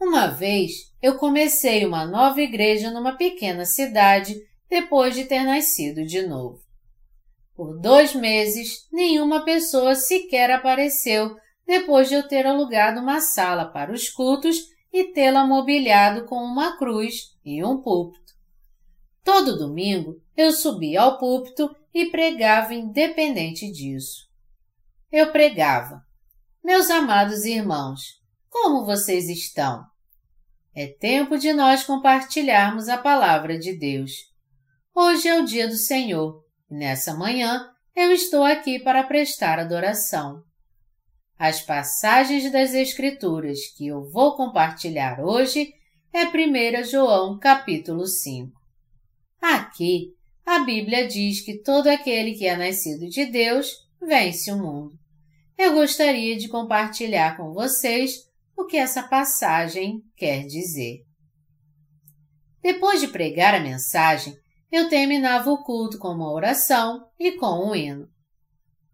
Uma vez eu comecei uma nova igreja numa pequena cidade depois de ter nascido de novo. Por dois meses, nenhuma pessoa sequer apareceu depois de eu ter alugado uma sala para os cultos e tê-la mobiliado com uma cruz e um púlpito. Todo domingo eu subia ao púlpito e pregava independente disso. Eu pregava: Meus amados irmãos, como vocês estão? É tempo de nós compartilharmos a palavra de Deus. Hoje é o dia do Senhor nessa manhã eu estou aqui para prestar adoração. As passagens das Escrituras que eu vou compartilhar hoje é 1 João capítulo 5. Aqui, a Bíblia diz que todo aquele que é nascido de Deus vence o mundo. Eu gostaria de compartilhar com vocês o que essa passagem quer dizer. Depois de pregar a mensagem, eu terminava o culto com uma oração e com um hino.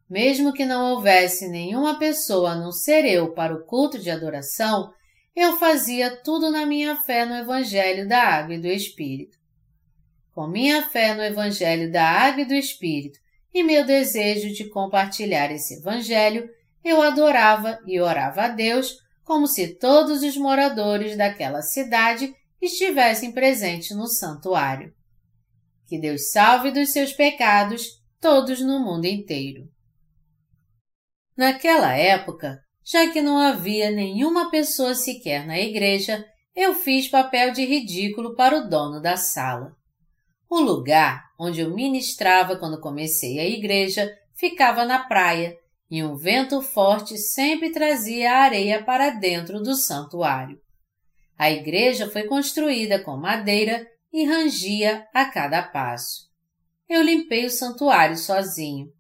Mesmo que não houvesse nenhuma pessoa a não ser eu para o culto de adoração, eu fazia tudo na minha fé no Evangelho da Água e do Espírito. Com minha fé no Evangelho da Água e do Espírito e meu desejo de compartilhar esse Evangelho, eu adorava e orava a Deus como se todos os moradores daquela cidade estivessem presentes no santuário. Que Deus salve dos seus pecados todos no mundo inteiro. Naquela época, já que não havia nenhuma pessoa sequer na igreja, eu fiz papel de ridículo para o dono da sala. O lugar onde eu ministrava quando comecei a igreja ficava na praia e um vento forte sempre trazia a areia para dentro do santuário. A igreja foi construída com madeira e rangia a cada passo. Eu limpei o santuário sozinho.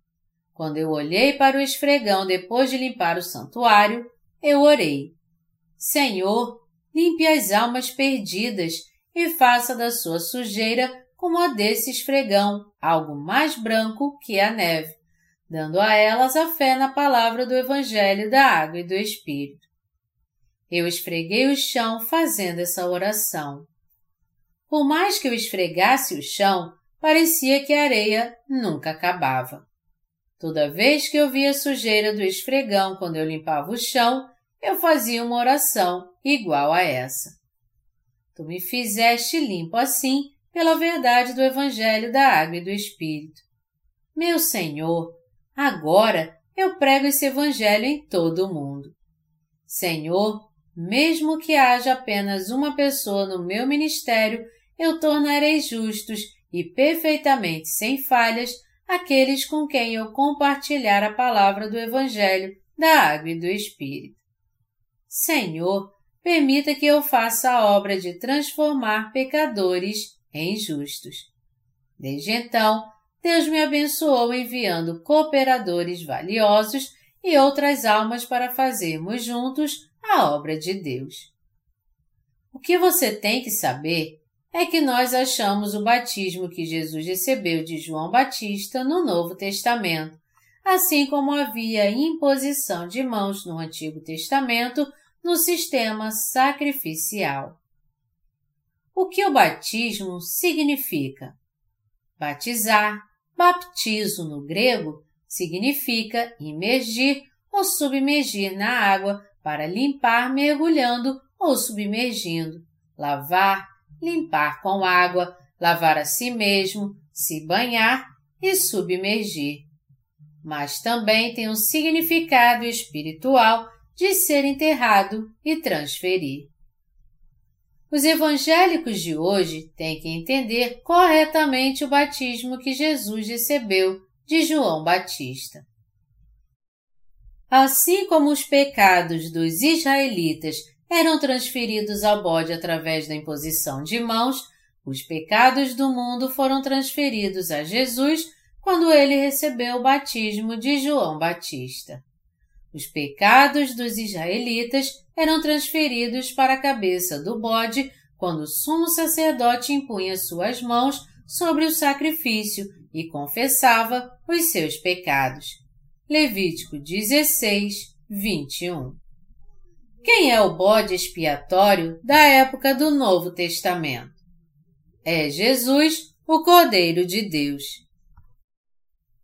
Quando eu olhei para o esfregão depois de limpar o santuário, eu orei. Senhor, limpe as almas perdidas e faça da sua sujeira como a desse esfregão, algo mais branco que a neve, dando a elas a fé na palavra do Evangelho da Água e do Espírito. Eu esfreguei o chão fazendo essa oração. Por mais que eu esfregasse o chão, parecia que a areia nunca acabava. Toda vez que eu via a sujeira do esfregão quando eu limpava o chão, eu fazia uma oração igual a essa. Tu me fizeste limpo assim pela verdade do Evangelho da Água e do Espírito. Meu Senhor, agora eu prego esse Evangelho em todo o mundo. Senhor, mesmo que haja apenas uma pessoa no meu ministério, eu tornarei justos e perfeitamente sem falhas aqueles com quem eu compartilhar a palavra do Evangelho, da água e do Espírito. Senhor, permita que eu faça a obra de transformar pecadores em justos. Desde então, Deus me abençoou enviando cooperadores valiosos e outras almas para fazermos juntos a obra de Deus. O que você tem que saber é que nós achamos o batismo que Jesus recebeu de João Batista no Novo Testamento, assim como havia imposição de mãos no Antigo Testamento no sistema sacrificial. O que o batismo significa? Batizar, baptizo no grego, significa imergir ou submergir na água para limpar mergulhando ou submergindo, lavar, limpar com água, lavar a si mesmo, se banhar e submergir. Mas também tem um significado espiritual de ser enterrado e transferir. Os evangélicos de hoje têm que entender corretamente o batismo que Jesus recebeu de João Batista. Assim como os pecados dos israelitas eram transferidos ao bode através da imposição de mãos, os pecados do mundo foram transferidos a Jesus quando ele recebeu o batismo de João Batista. Os pecados dos israelitas eram transferidos para a cabeça do bode quando o sumo sacerdote impunha suas mãos sobre o sacrifício e confessava os seus pecados. Levítico 16, 21. Quem é o bode expiatório da época do Novo Testamento? É Jesus, o Cordeiro de Deus.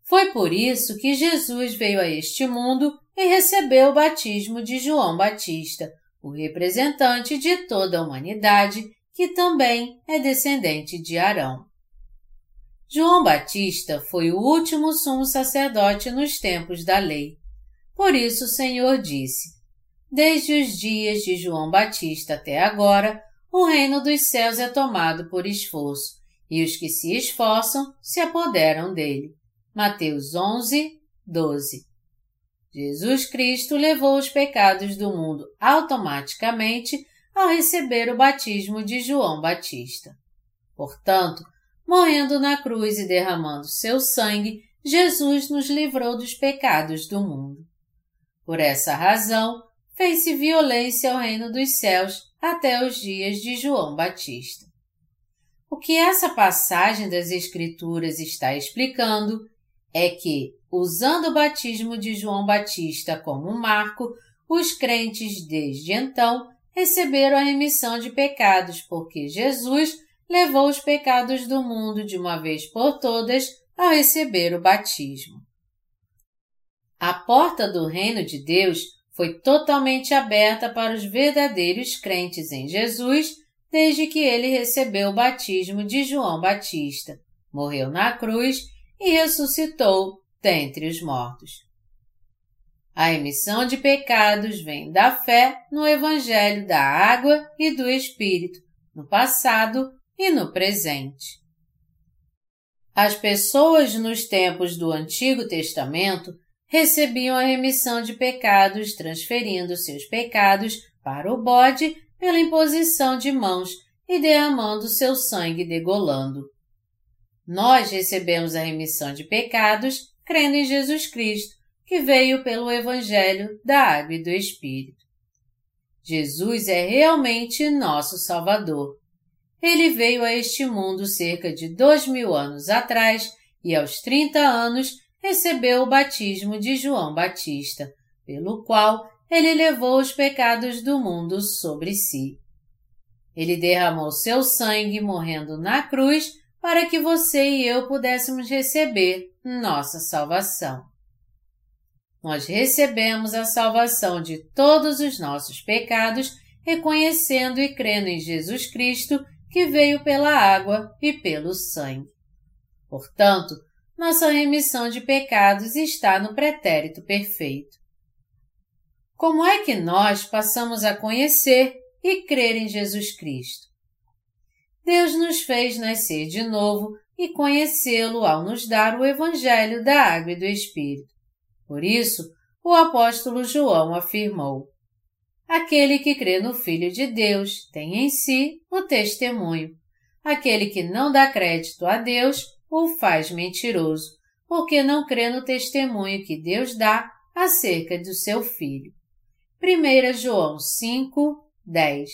Foi por isso que Jesus veio a este mundo e recebeu o batismo de João Batista, o representante de toda a humanidade, que também é descendente de Arão. João Batista foi o último sumo sacerdote nos tempos da lei. Por isso o Senhor disse: Desde os dias de João Batista até agora, o reino dos céus é tomado por esforço, e os que se esforçam se apoderam dele. Mateus 11, 12. Jesus Cristo levou os pecados do mundo automaticamente ao receber o batismo de João Batista. Portanto, morrendo na cruz e derramando seu sangue, Jesus nos livrou dos pecados do mundo. Por essa razão, fez-se violência ao reino dos céus até os dias de João Batista. O que essa passagem das Escrituras está explicando é que, usando o batismo de João Batista como um marco, os crentes desde então receberam a remissão de pecados, porque Jesus levou os pecados do mundo de uma vez por todas ao receber o batismo. A porta do reino de Deus foi totalmente aberta para os verdadeiros crentes em Jesus desde que ele recebeu o batismo de João Batista, morreu na cruz e ressuscitou dentre os mortos. A emissão de pecados vem da fé no Evangelho da Água e do Espírito, no passado e no presente. As pessoas nos tempos do Antigo Testamento recebiam a remissão de pecados transferindo seus pecados para o bode pela imposição de mãos e derramando seu sangue degolando. Nós recebemos a remissão de pecados crendo em Jesus Cristo, que veio pelo Evangelho da Água e do Espírito. Jesus é realmente nosso Salvador. Ele veio a este mundo cerca de dois mil anos atrás e aos 30 anos recebeu o batismo de João Batista, pelo qual ele levou os pecados do mundo sobre si. Ele derramou seu sangue morrendo na cruz para que você e eu pudéssemos receber nossa salvação. Nós recebemos a salvação de todos os nossos pecados reconhecendo e crendo em Jesus Cristo que veio pela água e pelo sangue. Portanto, nossa remissão de pecados está no pretérito perfeito. Como é que nós passamos a conhecer e crer em Jesus Cristo? Deus nos fez nascer de novo e conhecê-lo ao nos dar o Evangelho da Água e do Espírito. Por isso, o apóstolo João afirmou: Aquele que crê no Filho de Deus tem em si o testemunho. aquele que não dá crédito a Deus o faz mentiroso, porque não crê no testemunho que Deus dá acerca do seu Filho. 1 João 5, 10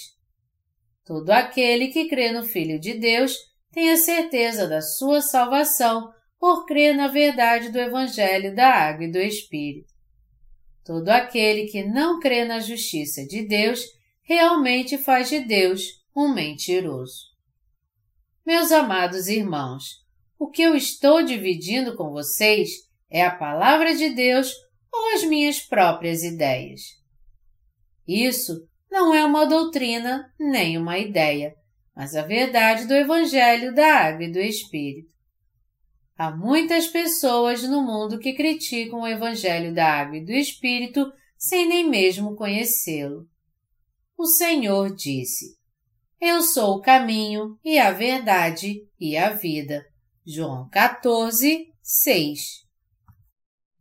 Todo aquele que crê no Filho de Deus tem a certeza da sua salvação por crer na verdade do Evangelho da Água e do Espírito. Todo aquele que não crê na justiça de Deus realmente faz de Deus um mentiroso. Meus amados irmãos, o que eu estou dividindo com vocês é a palavra de Deus ou as minhas próprias ideias. Isso não é uma doutrina nem uma ideia, mas a verdade do Evangelho da Água e do Espírito. Há muitas pessoas no mundo que criticam o Evangelho da Água e do Espírito sem nem mesmo conhecê-lo. O Senhor disse: Eu sou o caminho e a verdade e a vida. João 14, 6.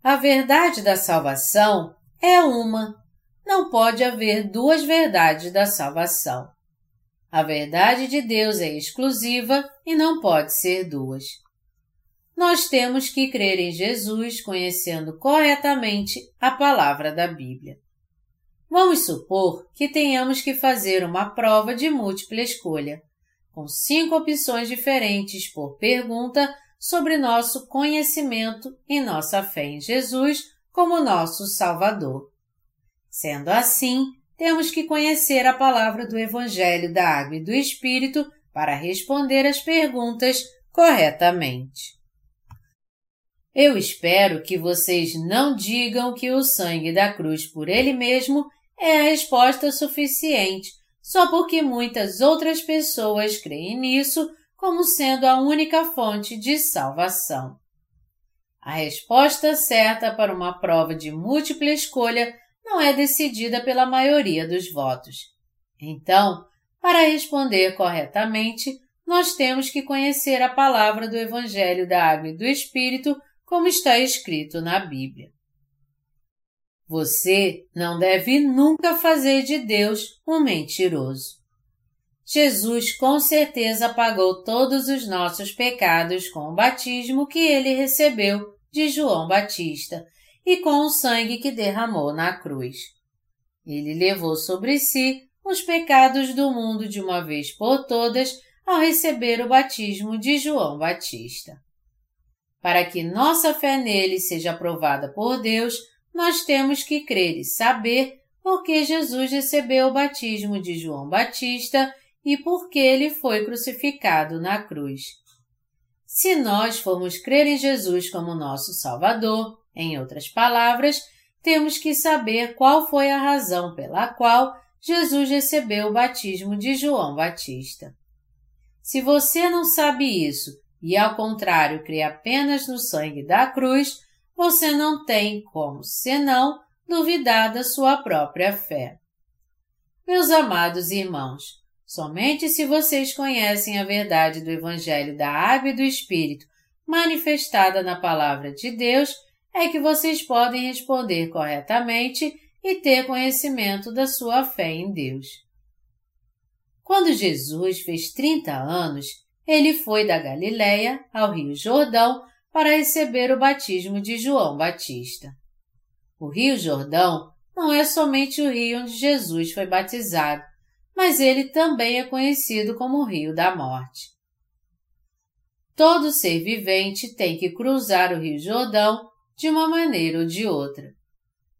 A verdade da salvação é uma. Não pode haver duas verdades da salvação. A verdade de Deus é exclusiva e não pode ser duas nós temos que crer em Jesus conhecendo corretamente a palavra da Bíblia. Vamos supor que tenhamos que fazer uma prova de múltipla escolha, com cinco opções diferentes por pergunta sobre nosso conhecimento e nossa fé em Jesus como nosso Salvador. Sendo assim, temos que conhecer a palavra do Evangelho da Água e do Espírito para responder as perguntas corretamente. Eu espero que vocês não digam que o sangue da cruz por ele mesmo é a resposta suficiente, só porque muitas outras pessoas creem nisso como sendo a única fonte de salvação. A resposta certa para uma prova de múltipla escolha não é decidida pela maioria dos votos. Então, para responder corretamente, nós temos que conhecer a palavra do Evangelho da Água e do Espírito como está escrito na Bíblia. Você não deve nunca fazer de Deus um mentiroso. Jesus com certeza pagou todos os nossos pecados com o batismo que ele recebeu de João Batista e com o sangue que derramou na cruz. Ele levou sobre si os pecados do mundo de uma vez por todas ao receber o batismo de João Batista. Para que nossa fé nele seja aprovada por Deus, nós temos que crer e saber por que Jesus recebeu o batismo de João Batista e por que ele foi crucificado na cruz. Se nós formos crer em Jesus como nosso Salvador, em outras palavras, temos que saber qual foi a razão pela qual Jesus recebeu o batismo de João Batista. Se você não sabe isso e ao contrário crê apenas no sangue da cruz, você não tem como, senão, duvidar da sua própria fé. Meus amados irmãos, somente se vocês conhecem a verdade do Evangelho da Água e do Espírito manifestada na Palavra de Deus, é que vocês podem responder corretamente e ter conhecimento da sua fé em Deus. Quando Jesus fez 30 anos, ele foi da Galiléia ao Rio Jordão para receber o batismo de João Batista. O Rio Jordão não é somente o rio onde Jesus foi batizado, mas ele também é conhecido como o Rio da Morte. Todo ser vivente tem que cruzar o Rio Jordão de uma maneira ou de outra.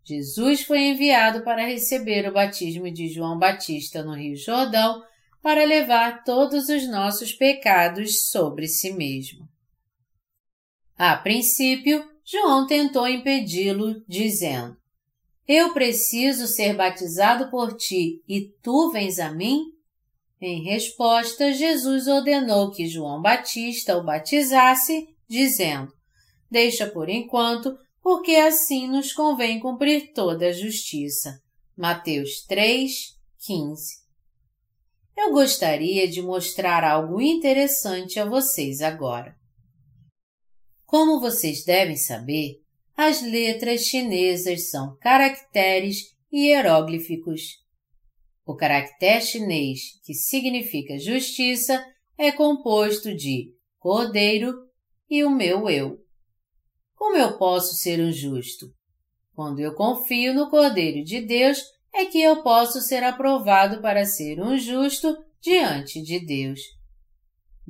Jesus foi enviado para receber o batismo de João Batista no Rio Jordão para levar todos os nossos pecados sobre si mesmo. A princípio, João tentou impedi-lo, dizendo: Eu preciso ser batizado por ti e tu vens a mim? Em resposta, Jesus ordenou que João Batista o batizasse, dizendo: Deixa por enquanto, porque assim nos convém cumprir toda a justiça. Mateus 3, 15 eu gostaria de mostrar algo interessante a vocês agora. Como vocês devem saber, as letras chinesas são caracteres hieróglifos. O caractere chinês, que significa justiça, é composto de Cordeiro e o meu eu. Como eu posso ser um justo? Quando eu confio no Cordeiro de Deus, é que eu posso ser aprovado para ser um justo diante de Deus.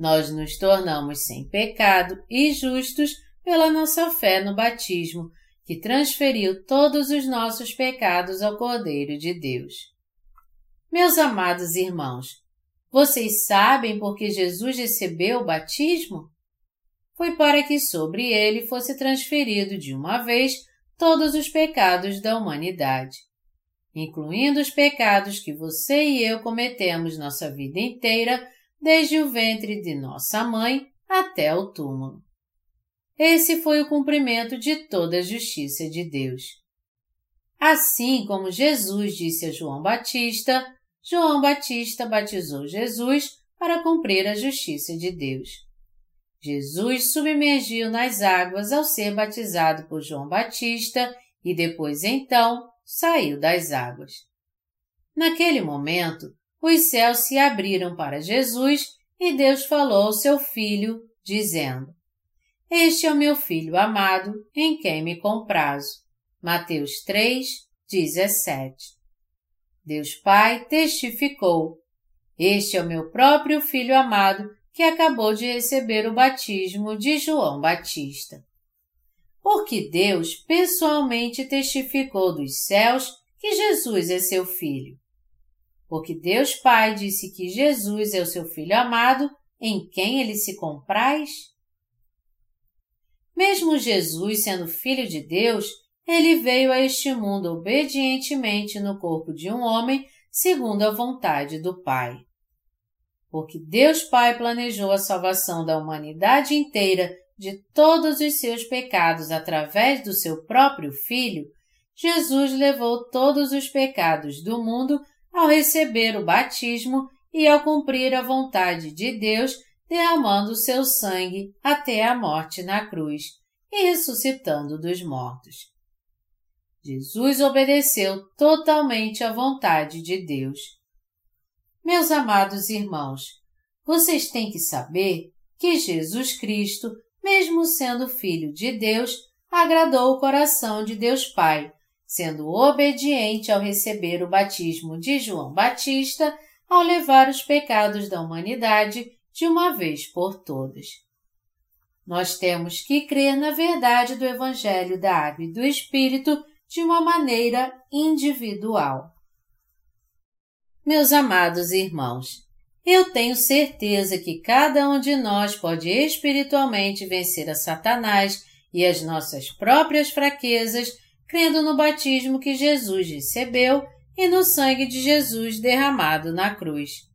Nós nos tornamos sem pecado e justos pela nossa fé no batismo, que transferiu todos os nossos pecados ao Cordeiro de Deus. Meus amados irmãos, vocês sabem por que Jesus recebeu o batismo? Foi para que sobre ele fosse transferido de uma vez todos os pecados da humanidade, incluindo os pecados que você e eu cometemos nossa vida inteira, desde o ventre de nossa mãe até o túmulo. Esse foi o cumprimento de toda a justiça de Deus. Assim como Jesus disse a João Batista, João Batista batizou Jesus para cumprir a justiça de Deus. Jesus submergiu nas águas ao ser batizado por João Batista e depois então saiu das águas. Naquele momento, os céus se abriram para Jesus e Deus falou ao seu filho, dizendo: este é o meu filho amado, em quem me comprazo. Mateus 3, 17. Deus Pai testificou: Este é o meu próprio filho amado, que acabou de receber o batismo de João Batista. Porque Deus pessoalmente testificou dos céus que Jesus é seu filho. Porque Deus Pai disse que Jesus é o seu filho amado, em quem ele se compraz? Mesmo Jesus sendo filho de Deus, ele veio a este mundo obedientemente no corpo de um homem segundo a vontade do Pai. Porque Deus Pai planejou a salvação da humanidade inteira de todos os seus pecados através do seu próprio Filho, Jesus levou todos os pecados do mundo ao receber o batismo e ao cumprir a vontade de Deus derramando seu sangue até a morte na cruz e ressuscitando dos mortos. Jesus obedeceu totalmente à vontade de Deus. Meus amados irmãos, vocês têm que saber que Jesus Cristo, mesmo sendo Filho de Deus, agradou o coração de Deus Pai, sendo obediente ao receber o batismo de João Batista, ao levar os pecados da humanidade de uma vez por todas. Nós temos que crer na verdade do Evangelho da Água e do Espírito de uma maneira individual. Meus amados irmãos, eu tenho certeza que cada um de nós pode espiritualmente vencer a Satanás e as nossas próprias fraquezas, crendo no batismo que Jesus recebeu e no sangue de Jesus derramado na cruz.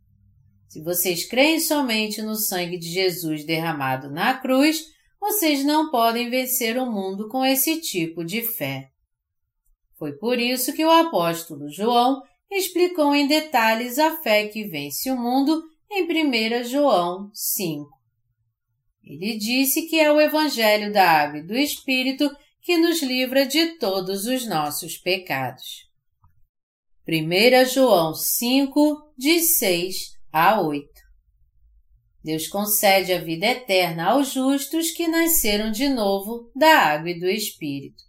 Se vocês creem somente no sangue de Jesus derramado na cruz, vocês não podem vencer o mundo com esse tipo de fé. Foi por isso que o apóstolo João explicou em detalhes a fé que vence o mundo em 1 João 5. Ele disse que é o Evangelho da Água e do Espírito que nos livra de todos os nossos pecados. 1 João 5, de 6 a 8. Deus concede a vida eterna aos justos que nasceram de novo da água e do Espírito.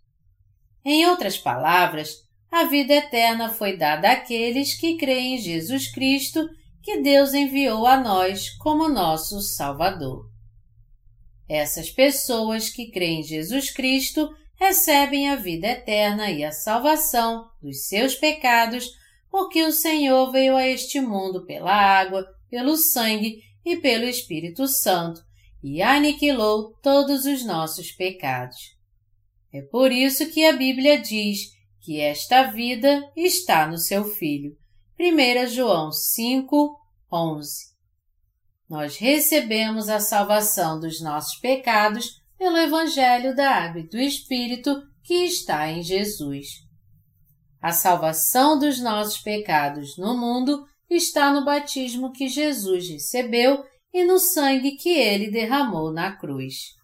Em outras palavras, a vida eterna foi dada àqueles que creem em Jesus Cristo, que Deus enviou a nós como nosso Salvador. Essas pessoas que creem em Jesus Cristo recebem a vida eterna e a salvação dos seus pecados porque o Senhor veio a este mundo pela água, pelo sangue e pelo Espírito Santo e aniquilou todos os nossos pecados. É por isso que a Bíblia diz que esta vida está no seu Filho. 1 João 5, 11. Nós recebemos a salvação dos nossos pecados pelo Evangelho da Água e do Espírito que está em Jesus. A salvação dos nossos pecados no mundo está no batismo que Jesus recebeu e no sangue que ele derramou na cruz.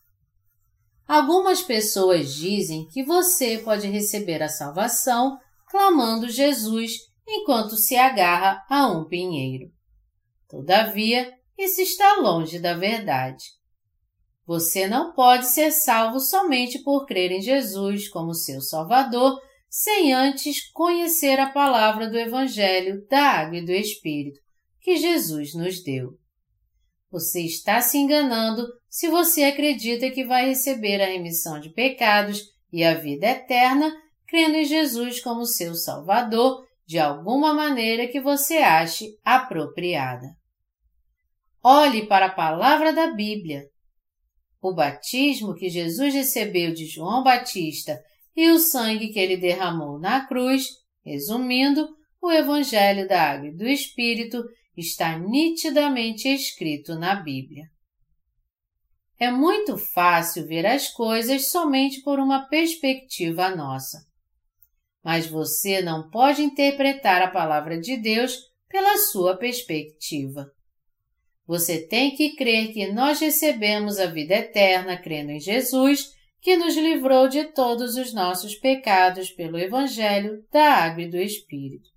Algumas pessoas dizem que você pode receber a salvação clamando Jesus enquanto se agarra a um pinheiro. Todavia, isso está longe da verdade. Você não pode ser salvo somente por crer em Jesus como seu Salvador, sem antes conhecer a palavra do Evangelho da Água e do Espírito que Jesus nos deu. Você está se enganando se você acredita que vai receber a remissão de pecados e a vida eterna crendo em Jesus como seu Salvador de alguma maneira que você ache apropriada. Olhe para a palavra da Bíblia. O batismo que Jesus recebeu de João Batista e o sangue que ele derramou na cruz, resumindo, o Evangelho da Água e do Espírito está nitidamente escrito na Bíblia. É muito fácil ver as coisas somente por uma perspectiva nossa. Mas você não pode interpretar a palavra de Deus pela sua perspectiva. Você tem que crer que nós recebemos a vida eterna crendo em Jesus, que nos livrou de todos os nossos pecados pelo Evangelho da Água e do Espírito.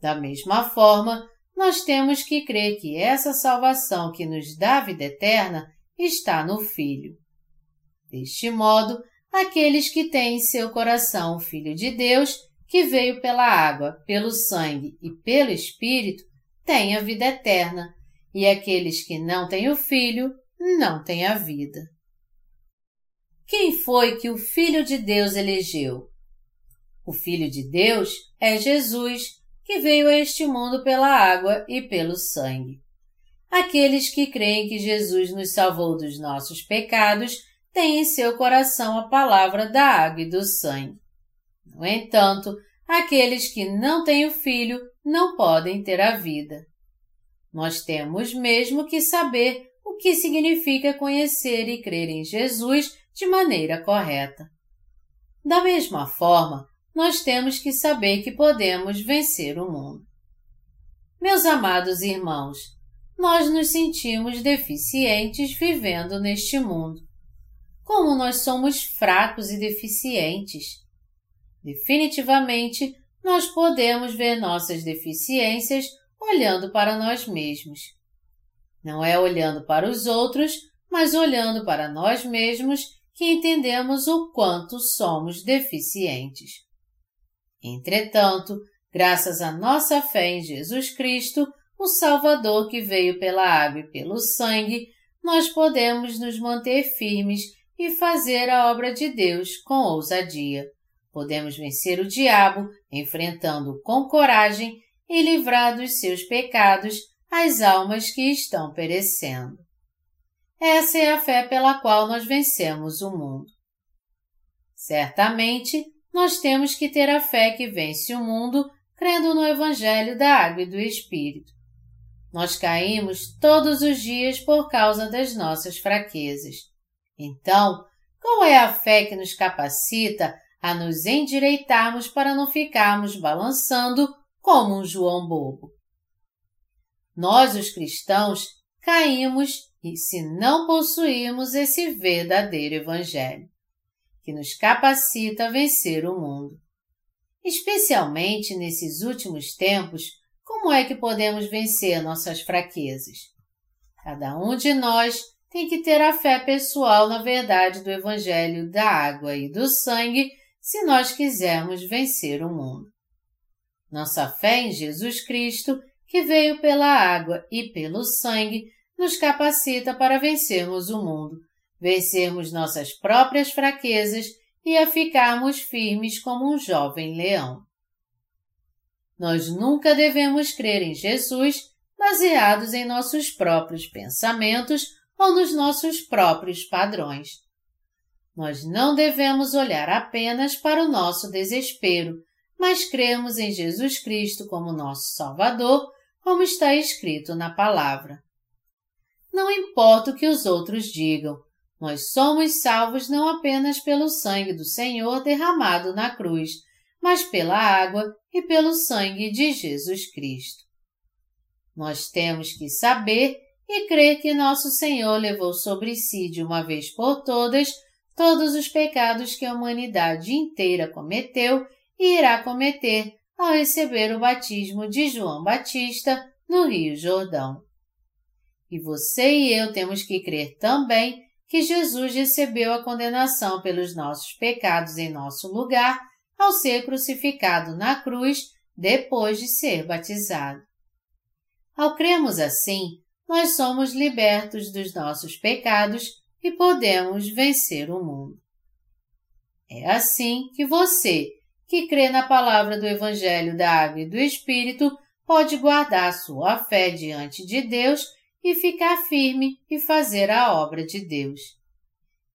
Da mesma forma, nós temos que crer que essa salvação que nos dá a vida eterna está no Filho. Deste modo, aqueles que têm em seu coração o Filho de Deus, que veio pela água, pelo sangue e pelo Espírito, têm a vida eterna, e aqueles que não têm o Filho não têm a vida. Quem foi que o Filho de Deus elegeu? O Filho de Deus é Jesus, que veio a este mundo pela água e pelo sangue. Aqueles que creem que Jesus nos salvou dos nossos pecados têm em seu coração a palavra da água e do sangue. No entanto, aqueles que não têm o Filho não podem ter a vida. Nós temos mesmo que saber o que significa conhecer e crer em Jesus de maneira correta. Da mesma forma, nós temos que saber que podemos vencer o mundo. Meus amados irmãos, nós nos sentimos deficientes vivendo neste mundo. Como nós somos fracos e deficientes. Definitivamente, nós podemos ver nossas deficiências olhando para nós mesmos. Não é olhando para os outros, mas olhando para nós mesmos que entendemos o quanto somos deficientes. Entretanto, graças à nossa fé em Jesus Cristo, o Salvador que veio pela água e pelo sangue, nós podemos nos manter firmes e fazer a obra de Deus com ousadia. Podemos vencer o diabo, enfrentando com coragem e livrar dos seus pecados as almas que estão perecendo. Essa é a fé pela qual nós vencemos o mundo. Certamente, nós temos que ter a fé que vence o mundo, crendo no Evangelho da Água e do Espírito. Nós caímos todos os dias por causa das nossas fraquezas. Então, qual é a fé que nos capacita a nos endireitarmos para não ficarmos balançando como um João bobo? Nós, os cristãos, caímos e se não possuirmos esse verdadeiro Evangelho que nos capacita a vencer o mundo. Especialmente nesses últimos tempos, como é que podemos vencer nossas fraquezas? Cada um de nós tem que ter a fé pessoal na verdade do Evangelho da água e do sangue se nós quisermos vencer o mundo. Nossa fé em Jesus Cristo, que veio pela água e pelo sangue, nos capacita para vencermos o mundo vencermos nossas próprias fraquezas e a ficarmos firmes como um jovem leão. Nós nunca devemos crer em Jesus baseados em nossos próprios pensamentos ou nos nossos próprios padrões. Nós não devemos olhar apenas para o nosso desespero, mas cremos em Jesus Cristo como nosso Salvador, como está escrito na palavra. Não importa o que os outros digam, nós somos salvos não apenas pelo sangue do Senhor derramado na cruz, mas pela água e pelo sangue de Jesus Cristo. Nós temos que saber e crer que nosso Senhor levou sobre si de uma vez por todas todos os pecados que a humanidade inteira cometeu e irá cometer ao receber o batismo de João Batista no Rio Jordão. E você e eu temos que crer também que Jesus recebeu a condenação pelos nossos pecados em nosso lugar ao ser crucificado na cruz depois de ser batizado. Ao crermos assim, nós somos libertos dos nossos pecados e podemos vencer o mundo. É assim que você, que crê na palavra do Evangelho da Água e do Espírito, pode guardar sua fé diante de Deus e ficar firme e fazer a obra de Deus.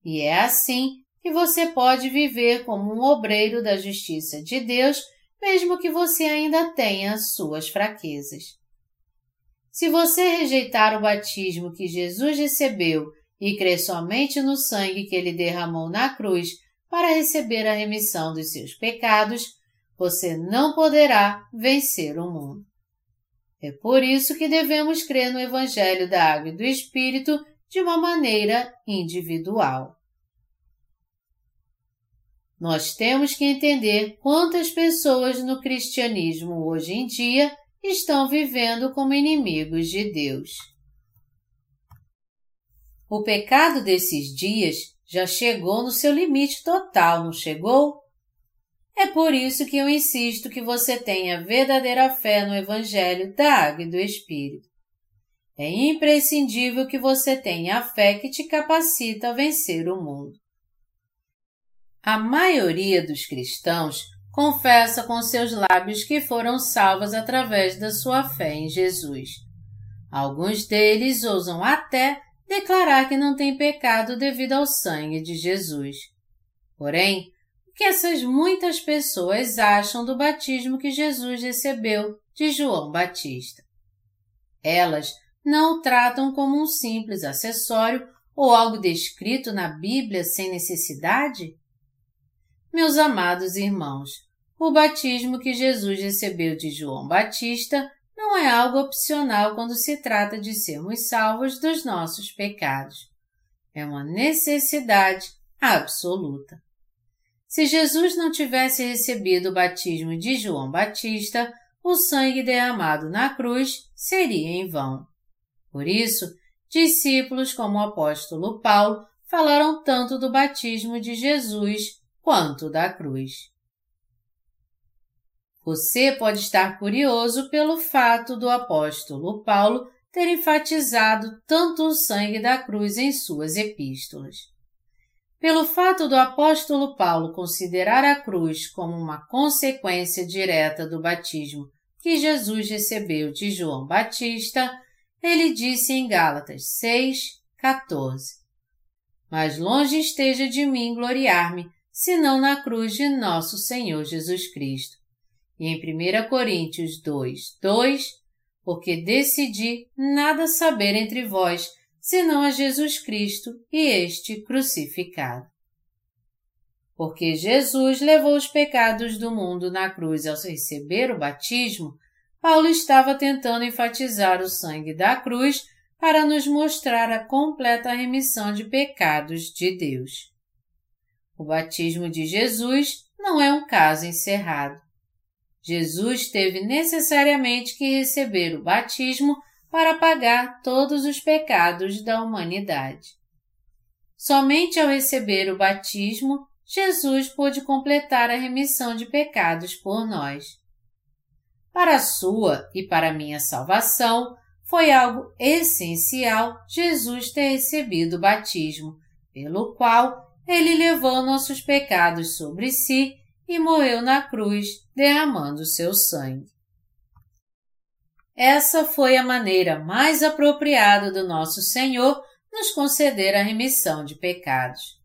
E é assim que você pode viver como um obreiro da justiça de Deus, mesmo que você ainda tenha suas fraquezas. Se você rejeitar o batismo que Jesus recebeu e crer somente no sangue que ele derramou na cruz para receber a remissão dos seus pecados, você não poderá vencer o mundo. É por isso que devemos crer no Evangelho da Água e do Espírito de uma maneira individual. Nós temos que entender quantas pessoas no cristianismo hoje em dia estão vivendo como inimigos de Deus. O pecado desses dias já chegou no seu limite total, não chegou? É por isso que eu insisto que você tenha verdadeira fé no Evangelho da Água e do Espírito. É imprescindível que você tenha a fé que te capacita a vencer o mundo. A maioria dos cristãos confessa com seus lábios que foram salvos através da sua fé em Jesus. Alguns deles ousam até declarar que não têm pecado devido ao sangue de Jesus. Porém, o que essas muitas pessoas acham do batismo que Jesus recebeu de João Batista? Elas não o tratam como um simples acessório ou algo descrito na Bíblia sem necessidade? Meus amados irmãos, o batismo que Jesus recebeu de João Batista não é algo opcional quando se trata de sermos salvos dos nossos pecados. É uma necessidade absoluta. Se Jesus não tivesse recebido o batismo de João Batista, o sangue derramado na cruz seria em vão. Por isso, discípulos como o apóstolo Paulo falaram tanto do batismo de Jesus quanto da cruz. Você pode estar curioso pelo fato do apóstolo Paulo ter enfatizado tanto o sangue da cruz em suas epístolas. Pelo fato do apóstolo Paulo considerar a cruz como uma consequência direta do batismo que Jesus recebeu de João Batista, ele disse em Gálatas 6, 14: Mas longe esteja de mim gloriar-me, senão na cruz de nosso Senhor Jesus Cristo e em 1 Coríntios 2, 2, porque decidi nada saber entre vós, senão a Jesus Cristo e este crucificado. Porque Jesus levou os pecados do mundo na cruz ao receber o batismo, Paulo estava tentando enfatizar o sangue da cruz para nos mostrar a completa remissão de pecados de Deus. O batismo de Jesus não é um caso encerrado. Jesus teve necessariamente que receber o batismo para pagar todos os pecados da humanidade. Somente ao receber o batismo, Jesus pôde completar a remissão de pecados por nós. Para a sua e para a minha salvação, foi algo essencial Jesus ter recebido o batismo, pelo qual ele levou nossos pecados sobre si e morreu na cruz, derramando seu sangue. Essa foi a maneira mais apropriada do nosso Senhor nos conceder a remissão de pecados.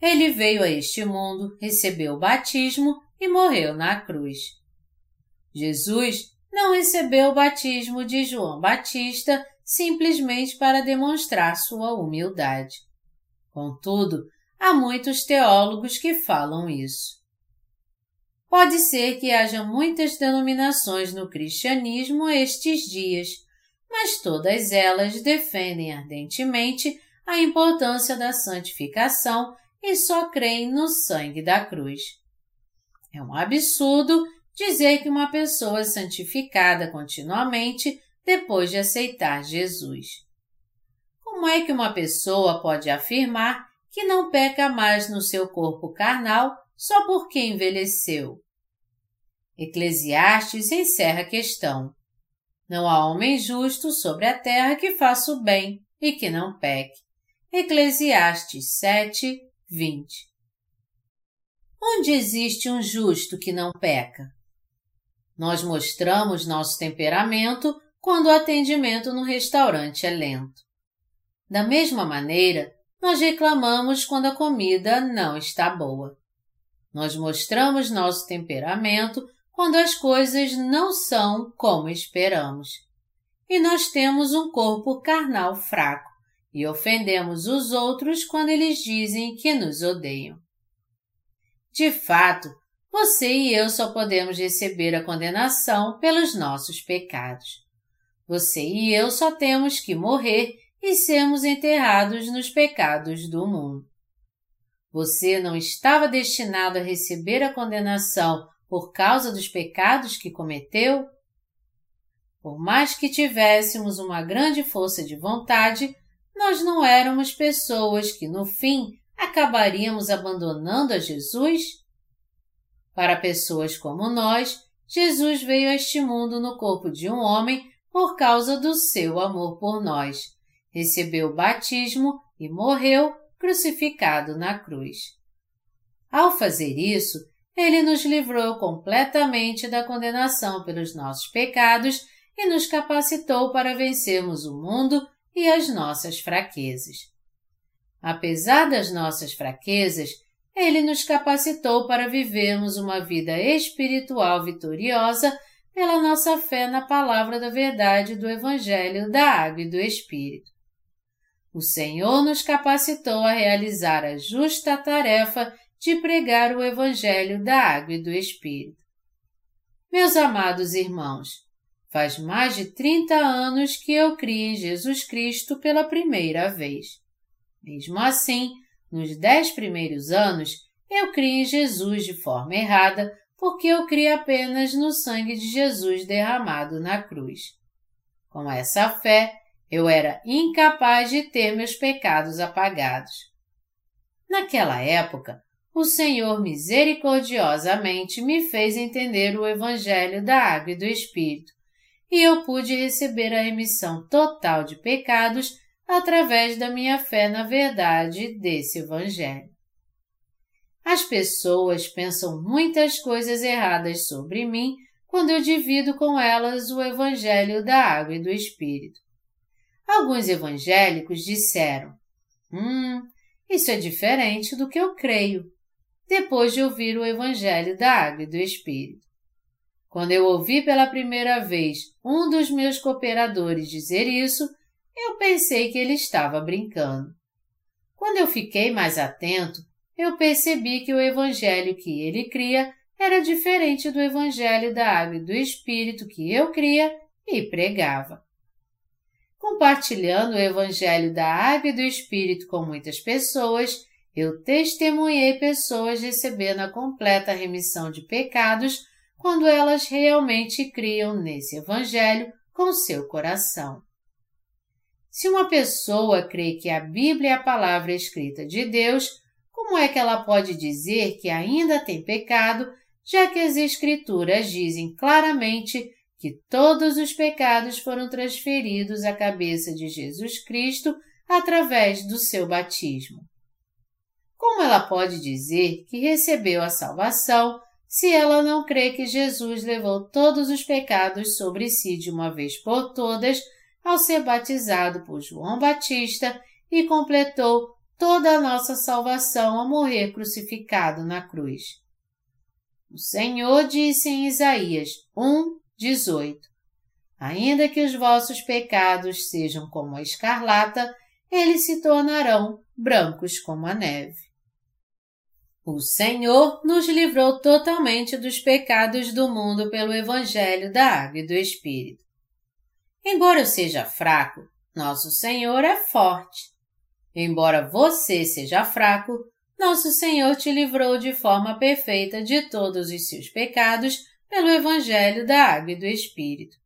Ele veio a este mundo, recebeu o batismo e morreu na cruz. Jesus não recebeu o batismo de João Batista simplesmente para demonstrar sua humildade. Contudo, há muitos teólogos que falam isso. Pode ser que haja muitas denominações no cristianismo estes dias, mas todas elas defendem ardentemente a importância da santificação e só creem no sangue da cruz. É um absurdo dizer que uma pessoa é santificada continuamente depois de aceitar Jesus. como é que uma pessoa pode afirmar que não peca mais no seu corpo carnal só porque envelheceu? Eclesiastes encerra a questão. Não há homem justo sobre a terra que faça o bem e que não peque. Eclesiastes 7, 20. Onde existe um justo que não peca? Nós mostramos nosso temperamento quando o atendimento no restaurante é lento. Da mesma maneira, nós reclamamos quando a comida não está boa. Nós mostramos nosso temperamento quando as coisas não são como esperamos. E nós temos um corpo carnal fraco e ofendemos os outros quando eles dizem que nos odeiam. De fato, você e eu só podemos receber a condenação pelos nossos pecados. Você e eu só temos que morrer e sermos enterrados nos pecados do mundo. Você não estava destinado a receber a condenação por causa dos pecados que cometeu? Por mais que tivéssemos uma grande força de vontade, nós não éramos pessoas que, no fim, acabaríamos abandonando a Jesus? Para pessoas como nós, Jesus veio a este mundo no corpo de um homem por causa do seu amor por nós recebeu o batismo e morreu crucificado na cruz. Ao fazer isso, ele nos livrou completamente da condenação pelos nossos pecados e nos capacitou para vencermos o mundo e as nossas fraquezas. Apesar das nossas fraquezas, ele nos capacitou para vivermos uma vida espiritual vitoriosa pela nossa fé na palavra da verdade do Evangelho da Água e do Espírito o Senhor nos capacitou a realizar a justa tarefa de pregar o Evangelho da Água e do Espírito. Meus amados irmãos, faz mais de 30 anos que eu criei em Jesus Cristo pela primeira vez. Mesmo assim, nos dez primeiros anos, eu criei em Jesus de forma errada porque eu criei apenas no sangue de Jesus derramado na cruz. Com essa fé, eu era incapaz de ter meus pecados apagados. Naquela época, o Senhor misericordiosamente me fez entender o Evangelho da Água e do Espírito, e eu pude receber a remissão total de pecados através da minha fé na verdade desse Evangelho. As pessoas pensam muitas coisas erradas sobre mim quando eu divido com elas o Evangelho da Água e do Espírito. Alguns evangélicos disseram: Hum, isso é diferente do que eu creio, depois de ouvir o Evangelho da Água e do Espírito. Quando eu ouvi pela primeira vez um dos meus cooperadores dizer isso, eu pensei que ele estava brincando. Quando eu fiquei mais atento, eu percebi que o Evangelho que ele cria era diferente do Evangelho da Água e do Espírito que eu cria e pregava compartilhando o Evangelho da Água e do Espírito com muitas pessoas, eu testemunhei pessoas recebendo a completa remissão de pecados quando elas realmente criam nesse Evangelho com seu coração. Se uma pessoa crê que a Bíblia é a palavra escrita de Deus, como é que ela pode dizer que ainda tem pecado, já que as Escrituras dizem claramente que todos os pecados foram transferidos à cabeça de Jesus Cristo através do seu batismo. Como ela pode dizer que recebeu a salvação se ela não crê que Jesus levou todos os pecados sobre si de uma vez por todas ao ser batizado por João Batista e completou toda a nossa salvação ao morrer crucificado na cruz? O Senhor disse em Isaías 1, 18. Ainda que os vossos pecados sejam como a escarlata, eles se tornarão brancos como a neve. O Senhor nos livrou totalmente dos pecados do mundo pelo Evangelho da Água e do Espírito. Embora eu seja fraco, nosso Senhor é forte. Embora você seja fraco, nosso Senhor te livrou de forma perfeita de todos os seus pecados pelo Evangelho da Água e do Espírito.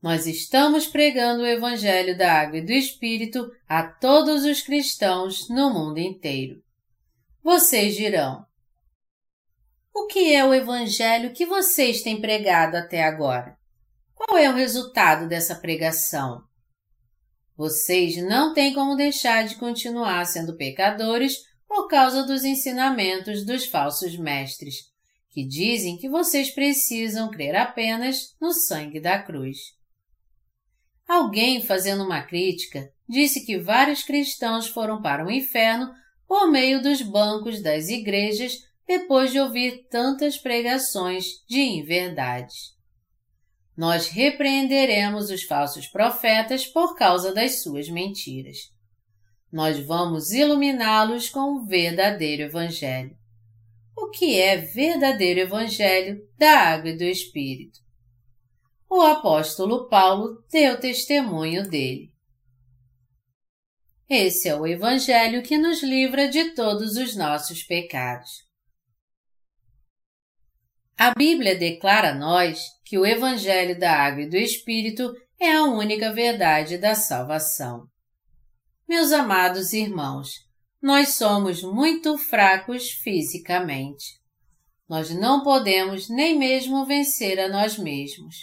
Nós estamos pregando o Evangelho da Água e do Espírito a todos os cristãos no mundo inteiro. Vocês dirão: O que é o Evangelho que vocês têm pregado até agora? Qual é o resultado dessa pregação? Vocês não têm como deixar de continuar sendo pecadores por causa dos ensinamentos dos falsos mestres, que dizem que vocês precisam crer apenas no sangue da cruz. Alguém, fazendo uma crítica, disse que vários cristãos foram para o inferno por meio dos bancos das igrejas depois de ouvir tantas pregações de inverdades nós repreenderemos os falsos profetas por causa das suas mentiras. Nós vamos iluminá-los com o verdadeiro Evangelho. O que é verdadeiro Evangelho da água e do Espírito? O apóstolo Paulo deu testemunho dele. Esse é o Evangelho que nos livra de todos os nossos pecados. A Bíblia declara a nós que o Evangelho da Água e do Espírito é a única verdade da salvação. Meus amados irmãos, nós somos muito fracos fisicamente. Nós não podemos nem mesmo vencer a nós mesmos.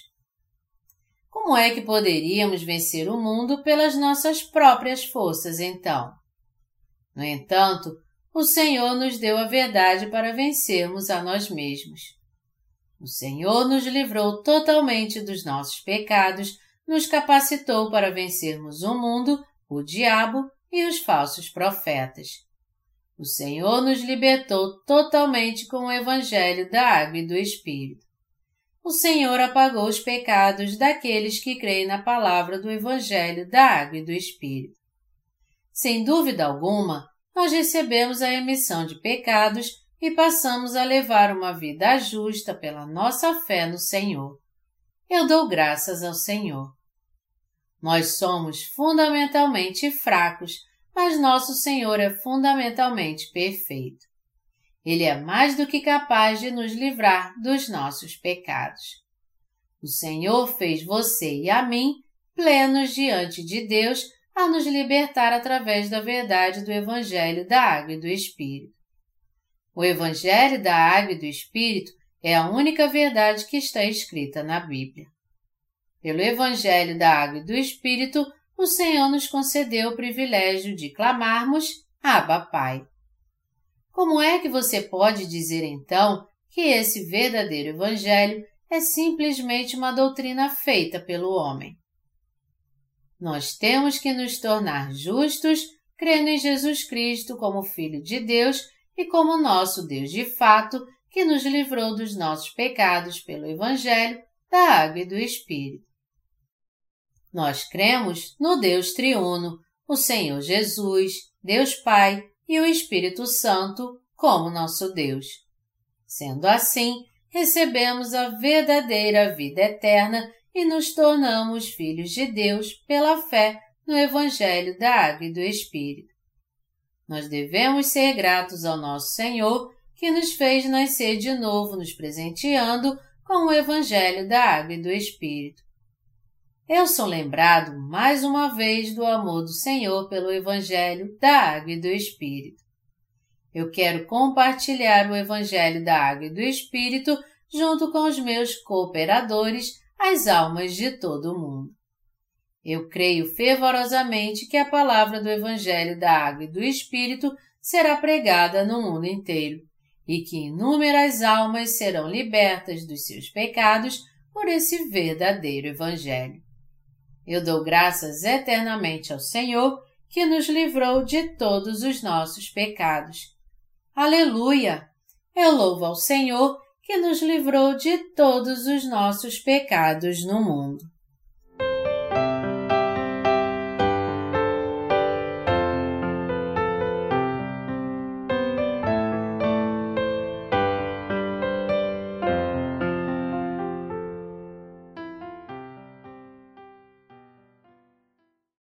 Como é que poderíamos vencer o mundo pelas nossas próprias forças, então? No entanto, o Senhor nos deu a verdade para vencermos a nós mesmos. O Senhor nos livrou totalmente dos nossos pecados, nos capacitou para vencermos o mundo, o diabo e os falsos profetas. O Senhor nos libertou totalmente com o Evangelho da Água e do Espírito. O Senhor apagou os pecados daqueles que creem na palavra do Evangelho da Água e do Espírito. Sem dúvida alguma, nós recebemos a emissão de pecados e passamos a levar uma vida justa pela nossa fé no Senhor. Eu dou graças ao Senhor. Nós somos fundamentalmente fracos, mas nosso Senhor é fundamentalmente perfeito. Ele é mais do que capaz de nos livrar dos nossos pecados. O Senhor fez você e a mim plenos diante de Deus a nos libertar através da verdade do Evangelho da Água e do Espírito. O Evangelho da Água e do Espírito é a única verdade que está escrita na Bíblia. Pelo Evangelho da Água e do Espírito, o Senhor nos concedeu o privilégio de clamarmos Abba Pai. Como é que você pode dizer então que esse verdadeiro Evangelho é simplesmente uma doutrina feita pelo homem? Nós temos que nos tornar justos crendo em Jesus Cristo como Filho de Deus e como nosso Deus de fato, que nos livrou dos nossos pecados pelo Evangelho, da água e do Espírito. Nós cremos no Deus triuno, o Senhor Jesus, Deus Pai e o Espírito Santo como nosso Deus. Sendo assim, recebemos a verdadeira vida eterna e nos tornamos filhos de Deus pela fé no Evangelho da Água e do Espírito. Nós devemos ser gratos ao nosso Senhor que nos fez nascer de novo, nos presenteando com o Evangelho da Água e do Espírito. Eu sou lembrado mais uma vez do amor do Senhor pelo Evangelho da Água e do Espírito. Eu quero compartilhar o Evangelho da Água e do Espírito junto com os meus cooperadores, as almas de todo o mundo. Eu creio fervorosamente que a palavra do Evangelho da Água e do Espírito será pregada no mundo inteiro e que inúmeras almas serão libertas dos seus pecados por esse verdadeiro Evangelho. Eu dou graças eternamente ao Senhor que nos livrou de todos os nossos pecados. Aleluia! Eu louvo ao Senhor que nos livrou de todos os nossos pecados no mundo.